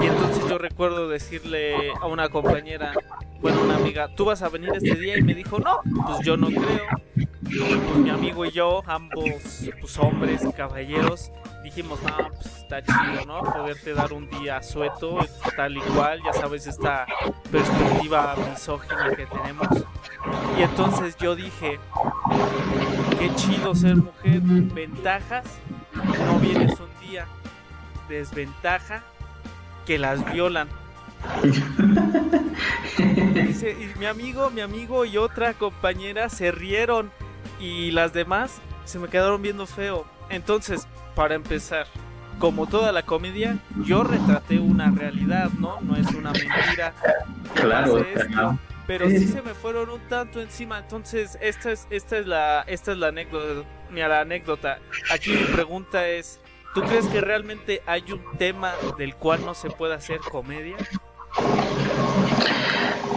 Y entonces yo recuerdo decirle a una compañera, bueno, una amiga, ¿tú vas a venir este día? Y me dijo, no, pues yo no creo. Pues mi amigo y yo, ambos pues, hombres y caballeros, dijimos, no, pues está chido, ¿no? Poderte dar un día sueto, tal y cual, ya sabes, esta perspectiva misógina que tenemos. Y entonces yo dije, qué chido ser mujer, ventajas, no vienes un día, desventaja, que las violan. y mi amigo, mi amigo y otra compañera se rieron y las demás se me quedaron viendo feo. Entonces, para empezar, como toda la comedia, yo retraté una realidad, ¿no? No es una mentira. Claro, pero sí se me fueron un tanto encima. Entonces, esta es, esta es la, esta es la anécdota. Mira, la anécdota. Aquí mi pregunta es: ¿tú crees que realmente hay un tema del cual no se puede hacer comedia?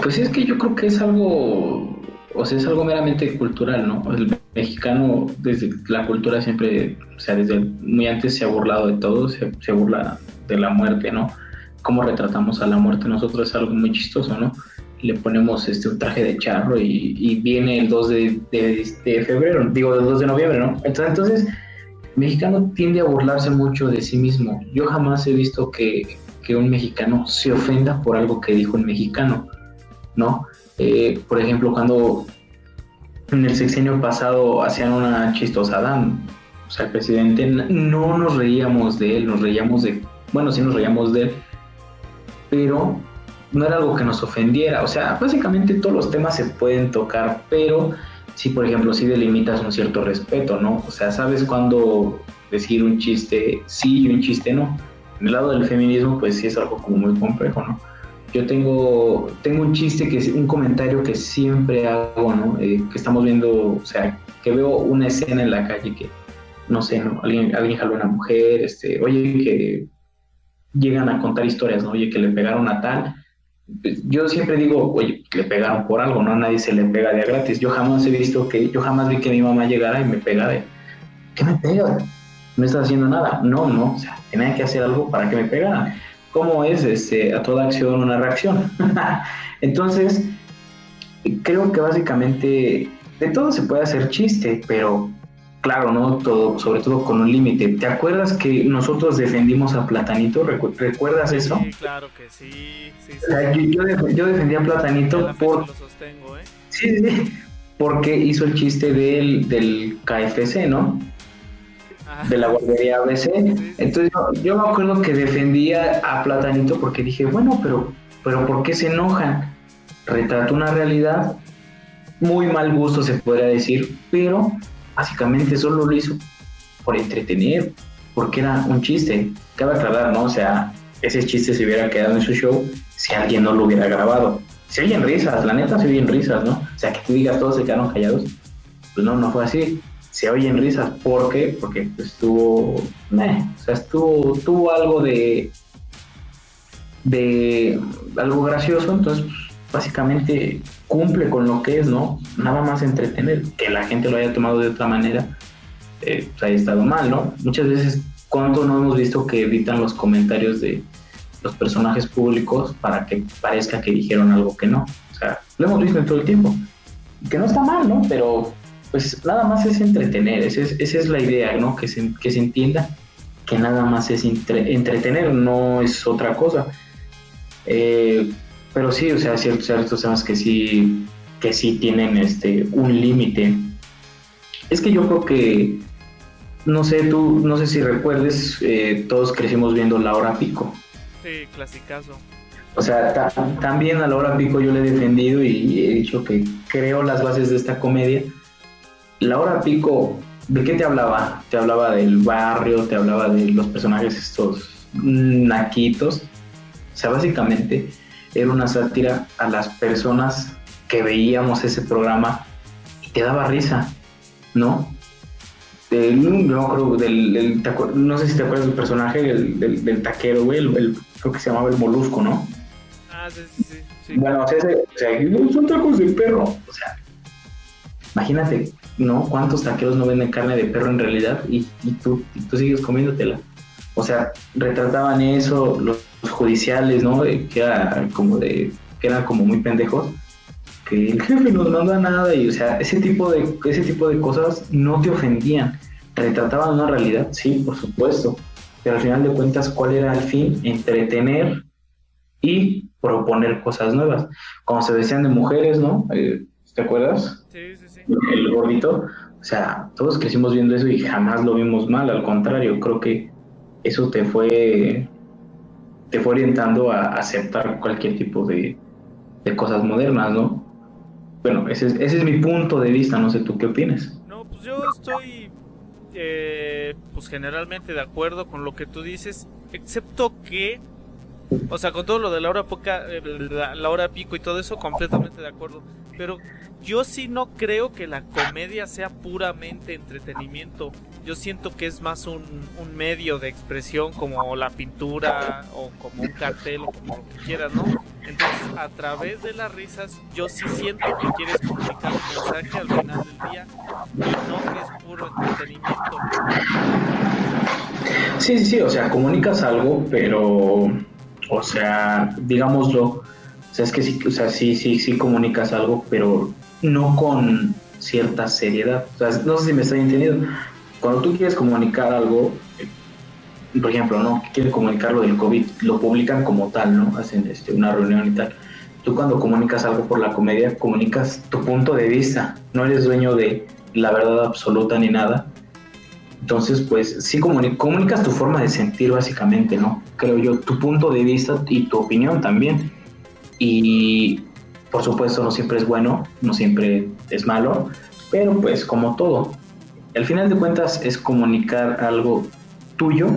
Pues es que yo creo que es algo o sea, es algo meramente cultural, ¿no? El mexicano, desde la cultura siempre, o sea, desde muy antes se ha burlado de todo, se, burla de la muerte, ¿no? Cómo retratamos a la muerte nosotros es algo muy chistoso, ¿no? Le ponemos este, un traje de charro y, viene el 2 de, febrero, digo, el 2 de noviembre, ¿no? Entonces, entonces, el mexicano tiende a burlarse mucho de sí mismo. Yo jamás he visto que, que un mexicano se ofenda por algo que dijo el mexicano, ¿no? Eh, por ejemplo, cuando en el sexenio pasado hacían una chistosada, o sea, el presidente, no nos reíamos de él, nos reíamos de, bueno, sí nos reíamos de él, pero no era algo que nos ofendiera, o sea, básicamente todos los temas se pueden tocar, pero si, por ejemplo, si delimitas un cierto respeto, ¿no? O sea, sabes cuándo decir un chiste sí y un chiste no. En el lado del feminismo, pues sí es algo como muy complejo, ¿no? Yo tengo, tengo un chiste, que es un comentario que siempre hago, ¿no? Eh, que estamos viendo, o sea, que veo una escena en la calle que, no sé, ¿no? Alguien, alguien jaló a una mujer, este, oye, que llegan a contar historias, ¿no? Oye, que le pegaron a tal. Pues, yo siempre digo, oye, le pegaron por algo, ¿no? Nadie se le pega de gratis. Yo jamás he visto que, yo jamás vi que mi mamá llegara y me pegara de, ¿qué me pega? No está haciendo nada. No, no, o sea, tenía que hacer algo para que me pegaran cómo es este, a toda acción una reacción. Entonces, creo que básicamente de todo se puede hacer chiste, pero claro, ¿no? Todo, sobre todo con un límite. ¿Te acuerdas que nosotros defendimos a Platanito? ¿Recuerdas eso? Sí, claro que sí. Yo, defendía a Platanito por... ¿eh? Sí, sí, porque hizo el chiste del, del KFC, ¿no? De la guardería ABC. Entonces yo, me acuerdo que defendía a Platanito porque dije, bueno, pero, pero ¿por qué se enojan? retrató una realidad, muy mal gusto se podría decir, pero básicamente solo lo hizo por entretener, porque era un chiste. Cabe aclarar, ¿no? O sea, ese chiste se hubiera quedado en su show si alguien no lo hubiera grabado. Se oyen risas, la neta se oyen risas, ¿no? O sea, que tú digas todos se quedaron callados. Pues no, no fue así. Se oyen risas. ¿Por qué? Porque estuvo. o sea, estuvo, tuvo algo de. de. algo gracioso. Entonces, pues, básicamente cumple con lo que es, ¿no? Nada más entretener. Que la gente lo haya tomado de otra manera, eh, pues haya estado mal, ¿no? Muchas veces, ¿cuánto no hemos visto que evitan los comentarios de los personajes públicos para que parezca que dijeron algo que no? O sea, lo hemos visto en todo el tiempo. Que no está mal, ¿no? Pero pues nada más es entretener, esa es, esa es la idea, ¿no? Que se, que se entienda que nada más es entretener, no es otra cosa. Eh, pero sí, o sea, ciertos, ciertos temas que sí, que sí tienen este, un límite. Es que yo creo que, no sé, tú, no sé si recuerdes, eh, todos crecimos viendo La Hora Pico. Sí, clasicazo. O sea, también a La Hora Pico yo le he defendido y he dicho que creo las bases de esta comedia. La Hora Pico, ¿de qué te hablaba? Te hablaba del barrio, te hablaba de los personajes estos naquitos. O sea, básicamente era una sátira a las personas que veíamos ese programa y te daba risa, ¿no? no, del, no sé si te acuerdas del personaje del, taquero, güey, el, creo que se llamaba el molusco, ¿no? Ah, sí, sí, sí. Bueno, o sea, son tacos de perro, o sea, imagínate, ¿no? ¿Cuántos taqueros no venden carne de perro en realidad y, tú, y tú sigues comiéndotela? O sea, retrataban eso, los judiciales, ¿no? Que era como de, que eran como muy pendejos, que el jefe no manda nada y, o sea, ese tipo de, ese tipo de cosas no te ofendían, retrataban una realidad, sí, por supuesto, pero al final de cuentas, ¿cuál era el fin? Entretener y proponer cosas nuevas. Como se decían de mujeres, ¿no? Eh, ¿Te acuerdas? Sí. El gordito. O sea, todos crecimos viendo eso y jamás lo vimos mal, al contrario, creo que eso te fue te fue orientando a aceptar cualquier tipo de, cosas modernas, ¿no? Bueno, ese es, ese es mi punto de vista, no sé tú qué opinas. No, pues yo estoy eh, pues generalmente de acuerdo con lo que tú dices, excepto que, o sea, con todo lo de la hora poca, eh, la hora pico y todo eso, completamente de acuerdo. Pero yo sí no creo que la comedia sea puramente entretenimiento. Yo siento que es más un, medio de expresión como la pintura o como un cartel o como lo que quieras, ¿no? Entonces, a través de las risas, yo sí siento que quieres comunicar un mensaje al final del día y no que es puro entretenimiento. Sí, sí, sí, o sea, comunicas algo, pero, o sea, digámoslo, o sea, es que sí, o sea, sí, sí, sí comunicas algo, pero no con cierta seriedad. O sea, no sé si me estoy entendiendo. Cuando tú quieres comunicar algo, eh, por ejemplo, ¿no? Quieres comunicar lo del COVID, lo publican como tal, ¿no? Hacen este, una reunión y tal. Tú cuando comunicas algo por la comedia, comunicas tu punto de vista. No eres dueño de la verdad absoluta ni nada. Entonces, pues sí comunicas tu forma de sentir básicamente, ¿no? Creo yo, tu punto de vista y tu opinión también. Y por supuesto, no siempre es bueno, no siempre es malo, pero pues como todo, al final de cuentas es comunicar algo tuyo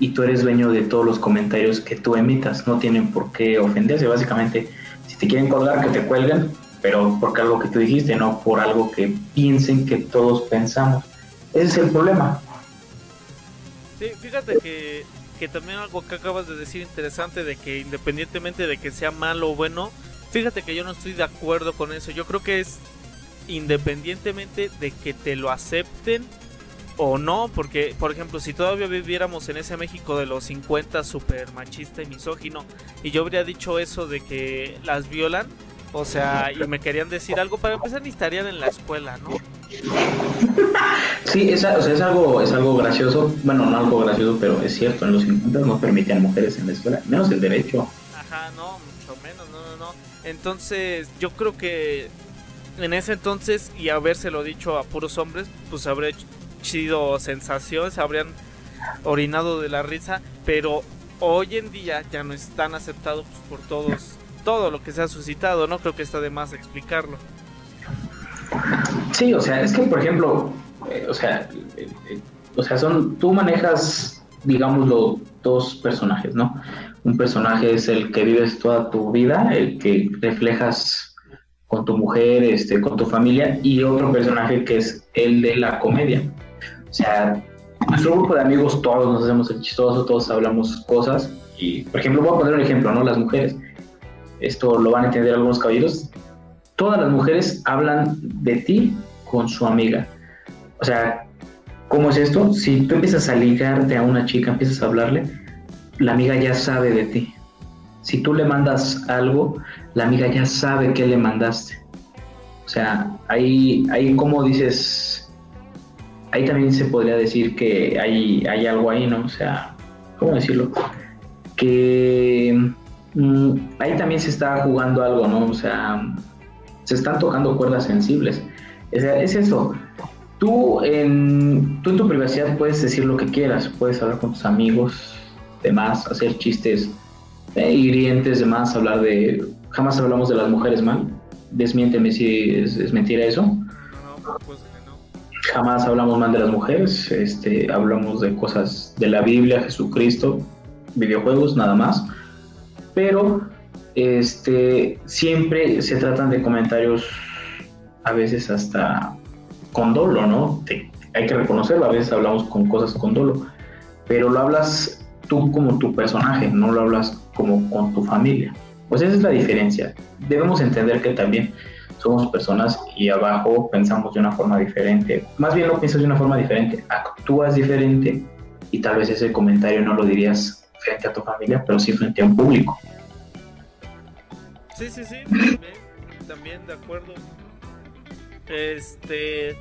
y tú eres dueño de todos los comentarios que tú emitas, no tienen por qué ofenderse, básicamente, si te quieren colgar, que te cuelguen, pero porque algo que tú dijiste, no por algo que piensen que todos pensamos. Ese es el problema. Sí, fíjate que, que también algo que acabas de decir interesante de que independientemente de que sea malo o bueno, Fíjate que yo no estoy de acuerdo con eso. Yo creo que es independientemente de que te lo acepten o no, porque por ejemplo, si todavía viviéramos en ese México de los 50 super machista y misógino y yo habría dicho eso de que las violan, o sea, y me querían decir algo, para empezar ni estarían en la escuela, ¿no? Sí, es, o sea, es algo es algo gracioso, bueno, no algo gracioso, pero es cierto, en los 50 no permitían mujeres en la escuela, menos el derecho. Ajá, no, mucho menos, no, no, no. Entonces, yo creo que en ese entonces, y habérselo dicho a puros hombres, pues habría sido sensación, se habrían orinado de la risa, pero hoy en día ya no es tan aceptado pues, por todos todo lo que se ha suscitado, no creo que está de más explicarlo. Sí, o sea, es que por ejemplo, eh, o sea, eh, eh, o sea, son, tú manejas, digámoslo, dos personajes, ¿no? Un personaje es el que vives toda tu vida, el que reflejas con tu mujer, este, con tu familia, y otro personaje que es el de la comedia. O sea, nuestro grupo de amigos todos nos hacemos el chistoso, todos hablamos cosas, y por ejemplo, voy a poner un ejemplo, ¿no? Las mujeres, esto lo van a entender algunos caballeros, todas las mujeres hablan de ti con su amiga. O sea, ¿cómo es esto? Si tú empiezas a ligarte a una chica, empiezas a hablarle, la amiga ya sabe de ti. Si tú le mandas algo, la amiga ya sabe qué le mandaste. O sea, ahí, ahí como dices, ahí también se podría decir que hay, hay algo ahí, ¿no? O sea, ¿cómo decirlo? Que mm, ahí también se está jugando algo, ¿no? O sea, se están tocando cuerdas sensibles. Es, es eso. Tú en, tú en tu privacidad puedes decir lo que quieras, puedes hablar con tus amigos, demás, hacer chistes eh, hirientes, demás, hablar de... Jamás hablamos de las mujeres mal. Desmiénteme si es, mentira eso. Jamás hablamos mal de las mujeres. Este, hablamos de cosas de la Biblia, Jesucristo, videojuegos, nada más. Pero este, siempre se tratan de comentarios a veces hasta con dolo, ¿no? hay que reconocerlo, a veces hablamos con cosas con dolo, pero lo hablas tú como tu personaje, no lo hablas como con tu familia. Pues esa es la diferencia. Debemos entender que también somos personas y abajo pensamos de una forma diferente. Más bien no piensas de una forma diferente, actúas diferente y tal vez ese comentario no lo dirías frente a tu familia, pero sí frente a un público. Sí, sí, sí, también, de acuerdo. Este,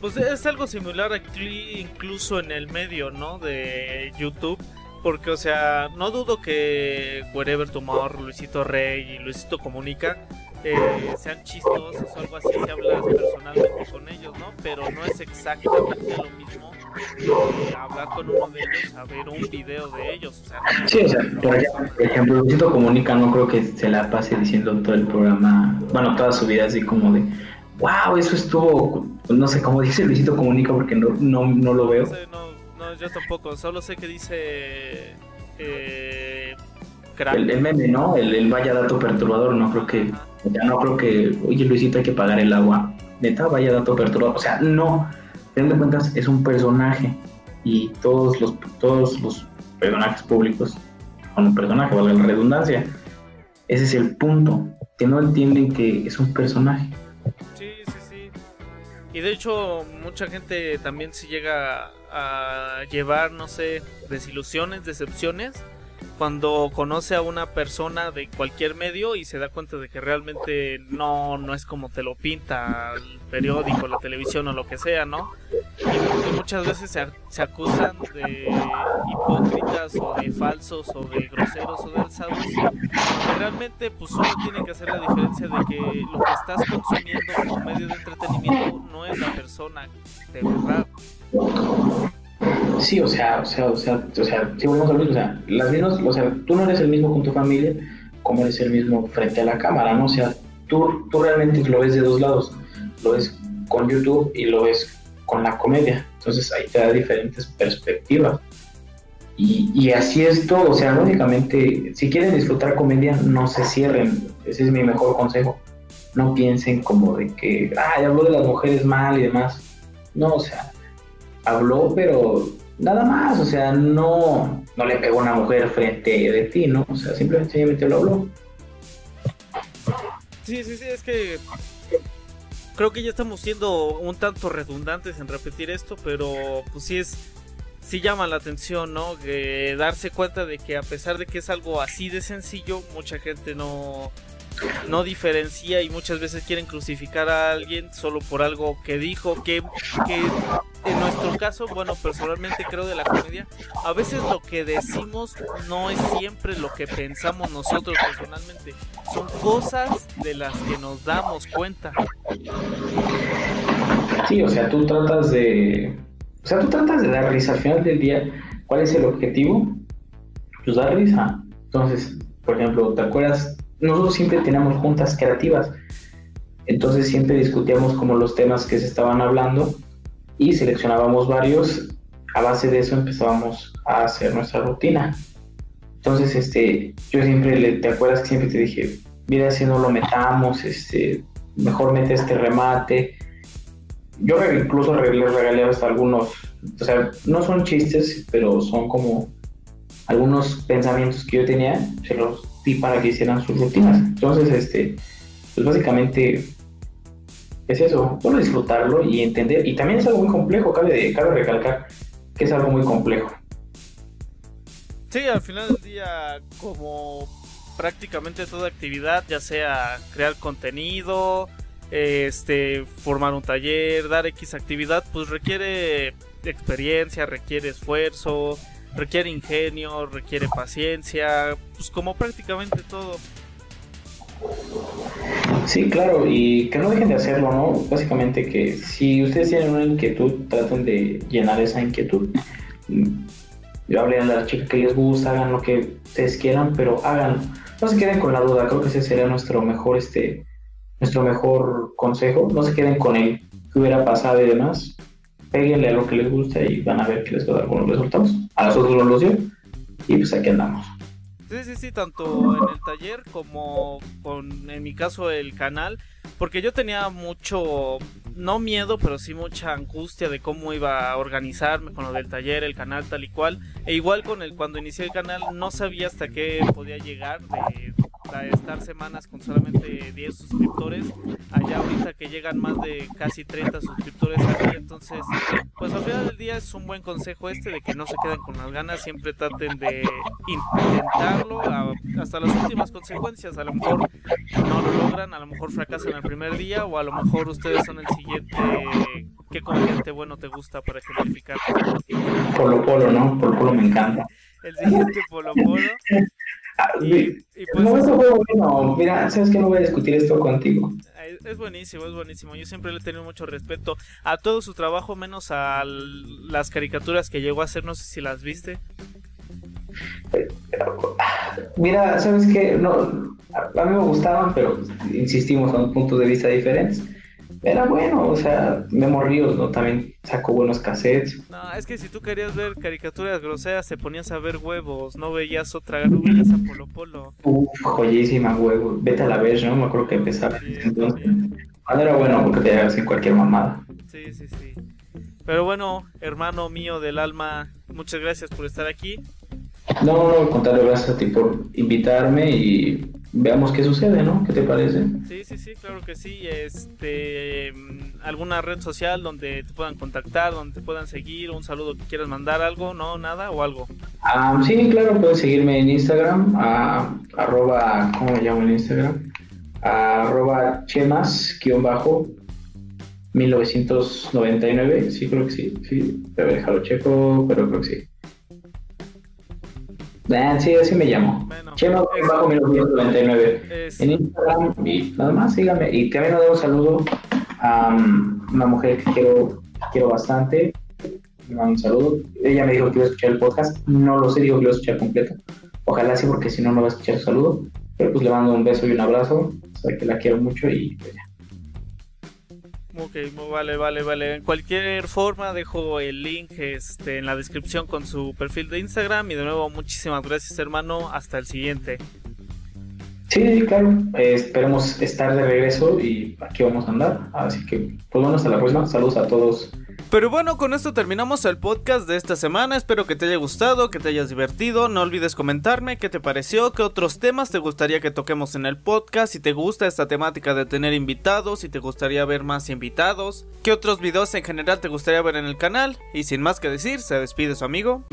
pues es algo similar aquí incluso en el medio, ¿no? De YouTube. Porque, o sea, no dudo que Wherever Tomorrow, Luisito Rey y Luisito Comunica eh, sean chistosos o algo así si hablas personalmente con ellos, ¿no? Pero no es exactamente lo mismo hablar con uno de ellos a ver un video de ellos. O sea, sí, o sea, por ejemplo, Luisito Comunica no creo que se la pase diciendo todo el programa, bueno, toda su vida así como de, wow, eso estuvo, no sé cómo dice Luisito Comunica porque no, no, no lo veo. No, no, yo tampoco, solo sé que dice... Eh, el, meme, ¿no? El, el, vaya dato perturbador, no creo que, ya no creo que, oye Luisito hay que pagar el agua, neta, vaya dato perturbador, o sea, no, fin de cuentas es un personaje y todos los, todos los personajes públicos son un personaje, valga la redundancia. Ese es el punto, que no entienden que es un personaje. Sí, sí, sí. Y de hecho, mucha gente también se llega a llevar, no sé, desilusiones, decepciones cuando conoce a una persona de cualquier medio y se da cuenta de que realmente no, no es como te lo pinta el periódico, la televisión o lo que sea, ¿no? Y muchas veces se, se acusan de hipócritas o de falsos o de groseros o de alzados. Realmente pues uno tiene que hacer la diferencia de que lo que estás consumiendo como medio de entretenimiento no es la persona de verdad. Sí, o sea, o sea, o sea, o sea, si volvemos a mismo, o sea, las mismas, o sea, tú no eres el mismo con tu familia como eres el mismo frente a la cámara, ¿no? O sea, tú, tú realmente lo ves de dos lados, lo ves con YouTube y lo ves con la comedia, entonces ahí te da diferentes perspectivas. Y, y así es todo, o sea, lógicamente, si quieren disfrutar comedia, no se cierren, ese es mi mejor consejo. No piensen como de que, ah, habló de las mujeres mal y demás. No, o sea, habló, pero nada más, o sea, no, no le pegó a una mujer frente de ti, ¿no? O sea, simplemente, simplemente lo habló. Sí, sí, sí, es que creo que ya estamos siendo un tanto redundantes en repetir esto, pero pues sí es, sí llama la atención, ¿no? Que darse cuenta de que a pesar de que es algo así de sencillo, mucha gente no, no diferencia y muchas veces quieren crucificar a alguien solo por algo que dijo, que, que en nuestro caso, bueno, personalmente creo de la comedia, a veces lo que decimos no es siempre lo que pensamos nosotros personalmente, son cosas de las que nos damos cuenta. Sí, o sea, tú tratas de, o sea, tú tratas de dar risa al final del día, ¿cuál es el objetivo? Pues dar risa. Entonces, por ejemplo, ¿te acuerdas nosotros siempre teníamos juntas creativas. Entonces siempre discutíamos como los temas que se estaban hablando y seleccionábamos varios. A base de eso empezábamos a hacer nuestra rutina. Entonces, este, yo siempre, le, ¿te acuerdas que siempre te dije, mira si no lo metamos, este, mejor mete este remate? Yo incluso le regalé hasta algunos, o sea, no son chistes, pero son como algunos pensamientos que yo tenía, se los di para que hicieran sus rutinas. Entonces, este, pues básicamente es eso, bueno, disfrutarlo y entender. Y también es algo muy complejo, cabe, cabe recalcar que es algo muy complejo. Sí, al final del día, como prácticamente toda actividad, ya sea crear contenido, este, formar un taller, dar X actividad, pues requiere experiencia, requiere esfuerzo, requiere ingenio, requiere paciencia, pues como prácticamente todo. Sí, claro, y que no dejen de hacerlo, ¿no? Básicamente que si ustedes tienen una inquietud, traten de llenar esa inquietud. Yo hablé a la chica que les gusta, hagan lo que ustedes quieran, pero hagan, no se queden con la duda, creo que ese sería nuestro mejor, este, nuestro mejor consejo, no se queden con el que hubiera pasado y demás, péguenle a lo que les gusta y van a ver que les va a dar buenos resultados. A nosotros nos los dio y pues aquí andamos. Sí, sí, sí, tanto en el taller como con, en mi caso, el canal, porque yo tenía mucho, no miedo, pero sí mucha angustia de cómo iba a organizarme con lo del taller, el canal tal y cual, e igual con el cuando inicié el canal no sabía hasta qué podía llegar de estar semanas con solamente 10 suscriptores, allá ahorita que llegan más de casi 30 suscriptores aquí, entonces, pues al final del día es un buen consejo este de que no se queden con las ganas, siempre traten de intentarlo hasta las últimas consecuencias, a lo mejor no lo logran, a lo mejor fracasan el primer día o a lo mejor ustedes son el siguiente ¿Qué comediante bueno te gusta para ejemplificar? Polo Polo, ¿no? Polo Polo me encanta. El siguiente Polo Polo. Ah, y, pues, no, eso fue bueno. Mira, sabes que no voy a discutir esto contigo. Es buenísimo, es buenísimo. Yo siempre le he tenido mucho respeto a todo su trabajo, menos a las caricaturas que llegó a hacer. No sé si las viste. Mira, sabes que no, a mí me gustaban, pero insistimos, son puntos de vista diferentes era bueno, o sea, Memo Ríos, ¿no? También sacó buenos cassettes. No, es que si tú querías ver caricaturas groseras, te ponías a ver huevos, no veías otra, no veías a Polo Polo. Uf, joyísima huevos. Vete a la vez, ¿no? Me acuerdo que empezaba. Entonces, era bueno porque te en cualquier mamada. Sí, sí, sí. Pero bueno, hermano mío del alma, muchas gracias por estar aquí. No, no, contrario, gracias a ti por invitarme y veamos qué sucede, ¿no? ¿Qué te parece? Sí, sí, sí, claro que sí. Este, alguna red social donde te puedan contactar, donde te puedan seguir, un saludo que quieras mandar, algo, no, nada o algo. Ah, sí, claro, puedes seguirme en Instagram, a, arroba, ¿cómo me llamo en Instagram? arroba chemas, guion bajo, 1999, sí, creo que sí, sí, pero déjalo checo, pero creo que sí. Ah, sí, así me llamo. Bueno, Chema bajo 1999 en Instagram y nada más síganme. Y también le doy un saludo a um, una mujer que quiero, quiero bastante. Me mando un saludo. Ella me dijo que iba a escuchar el podcast. No lo sé, digo que lo iba a escuchar completo. Ojalá sí, porque si no, no va a escuchar el saludo. Pero pues le mando un beso y un abrazo. Sabe que la quiero mucho y pues. Ok, vale, vale, vale. En cualquier forma dejo el link este, en la descripción con su perfil de Instagram. Y de nuevo, muchísimas gracias, hermano. Hasta el siguiente. Sí, claro. Eh, esperemos estar de regreso y aquí vamos a andar. Así que, pues bueno, hasta la próxima. Saludos a todos pero bueno, con esto terminamos el podcast de esta semana. Espero que te haya gustado, que te hayas divertido. No olvides comentarme qué te pareció, qué otros temas te gustaría que toquemos en el podcast, si te gusta esta temática de tener invitados, si te gustaría ver más invitados, qué otros videos en general te gustaría ver en el canal. Y sin más que decir, se despide su amigo.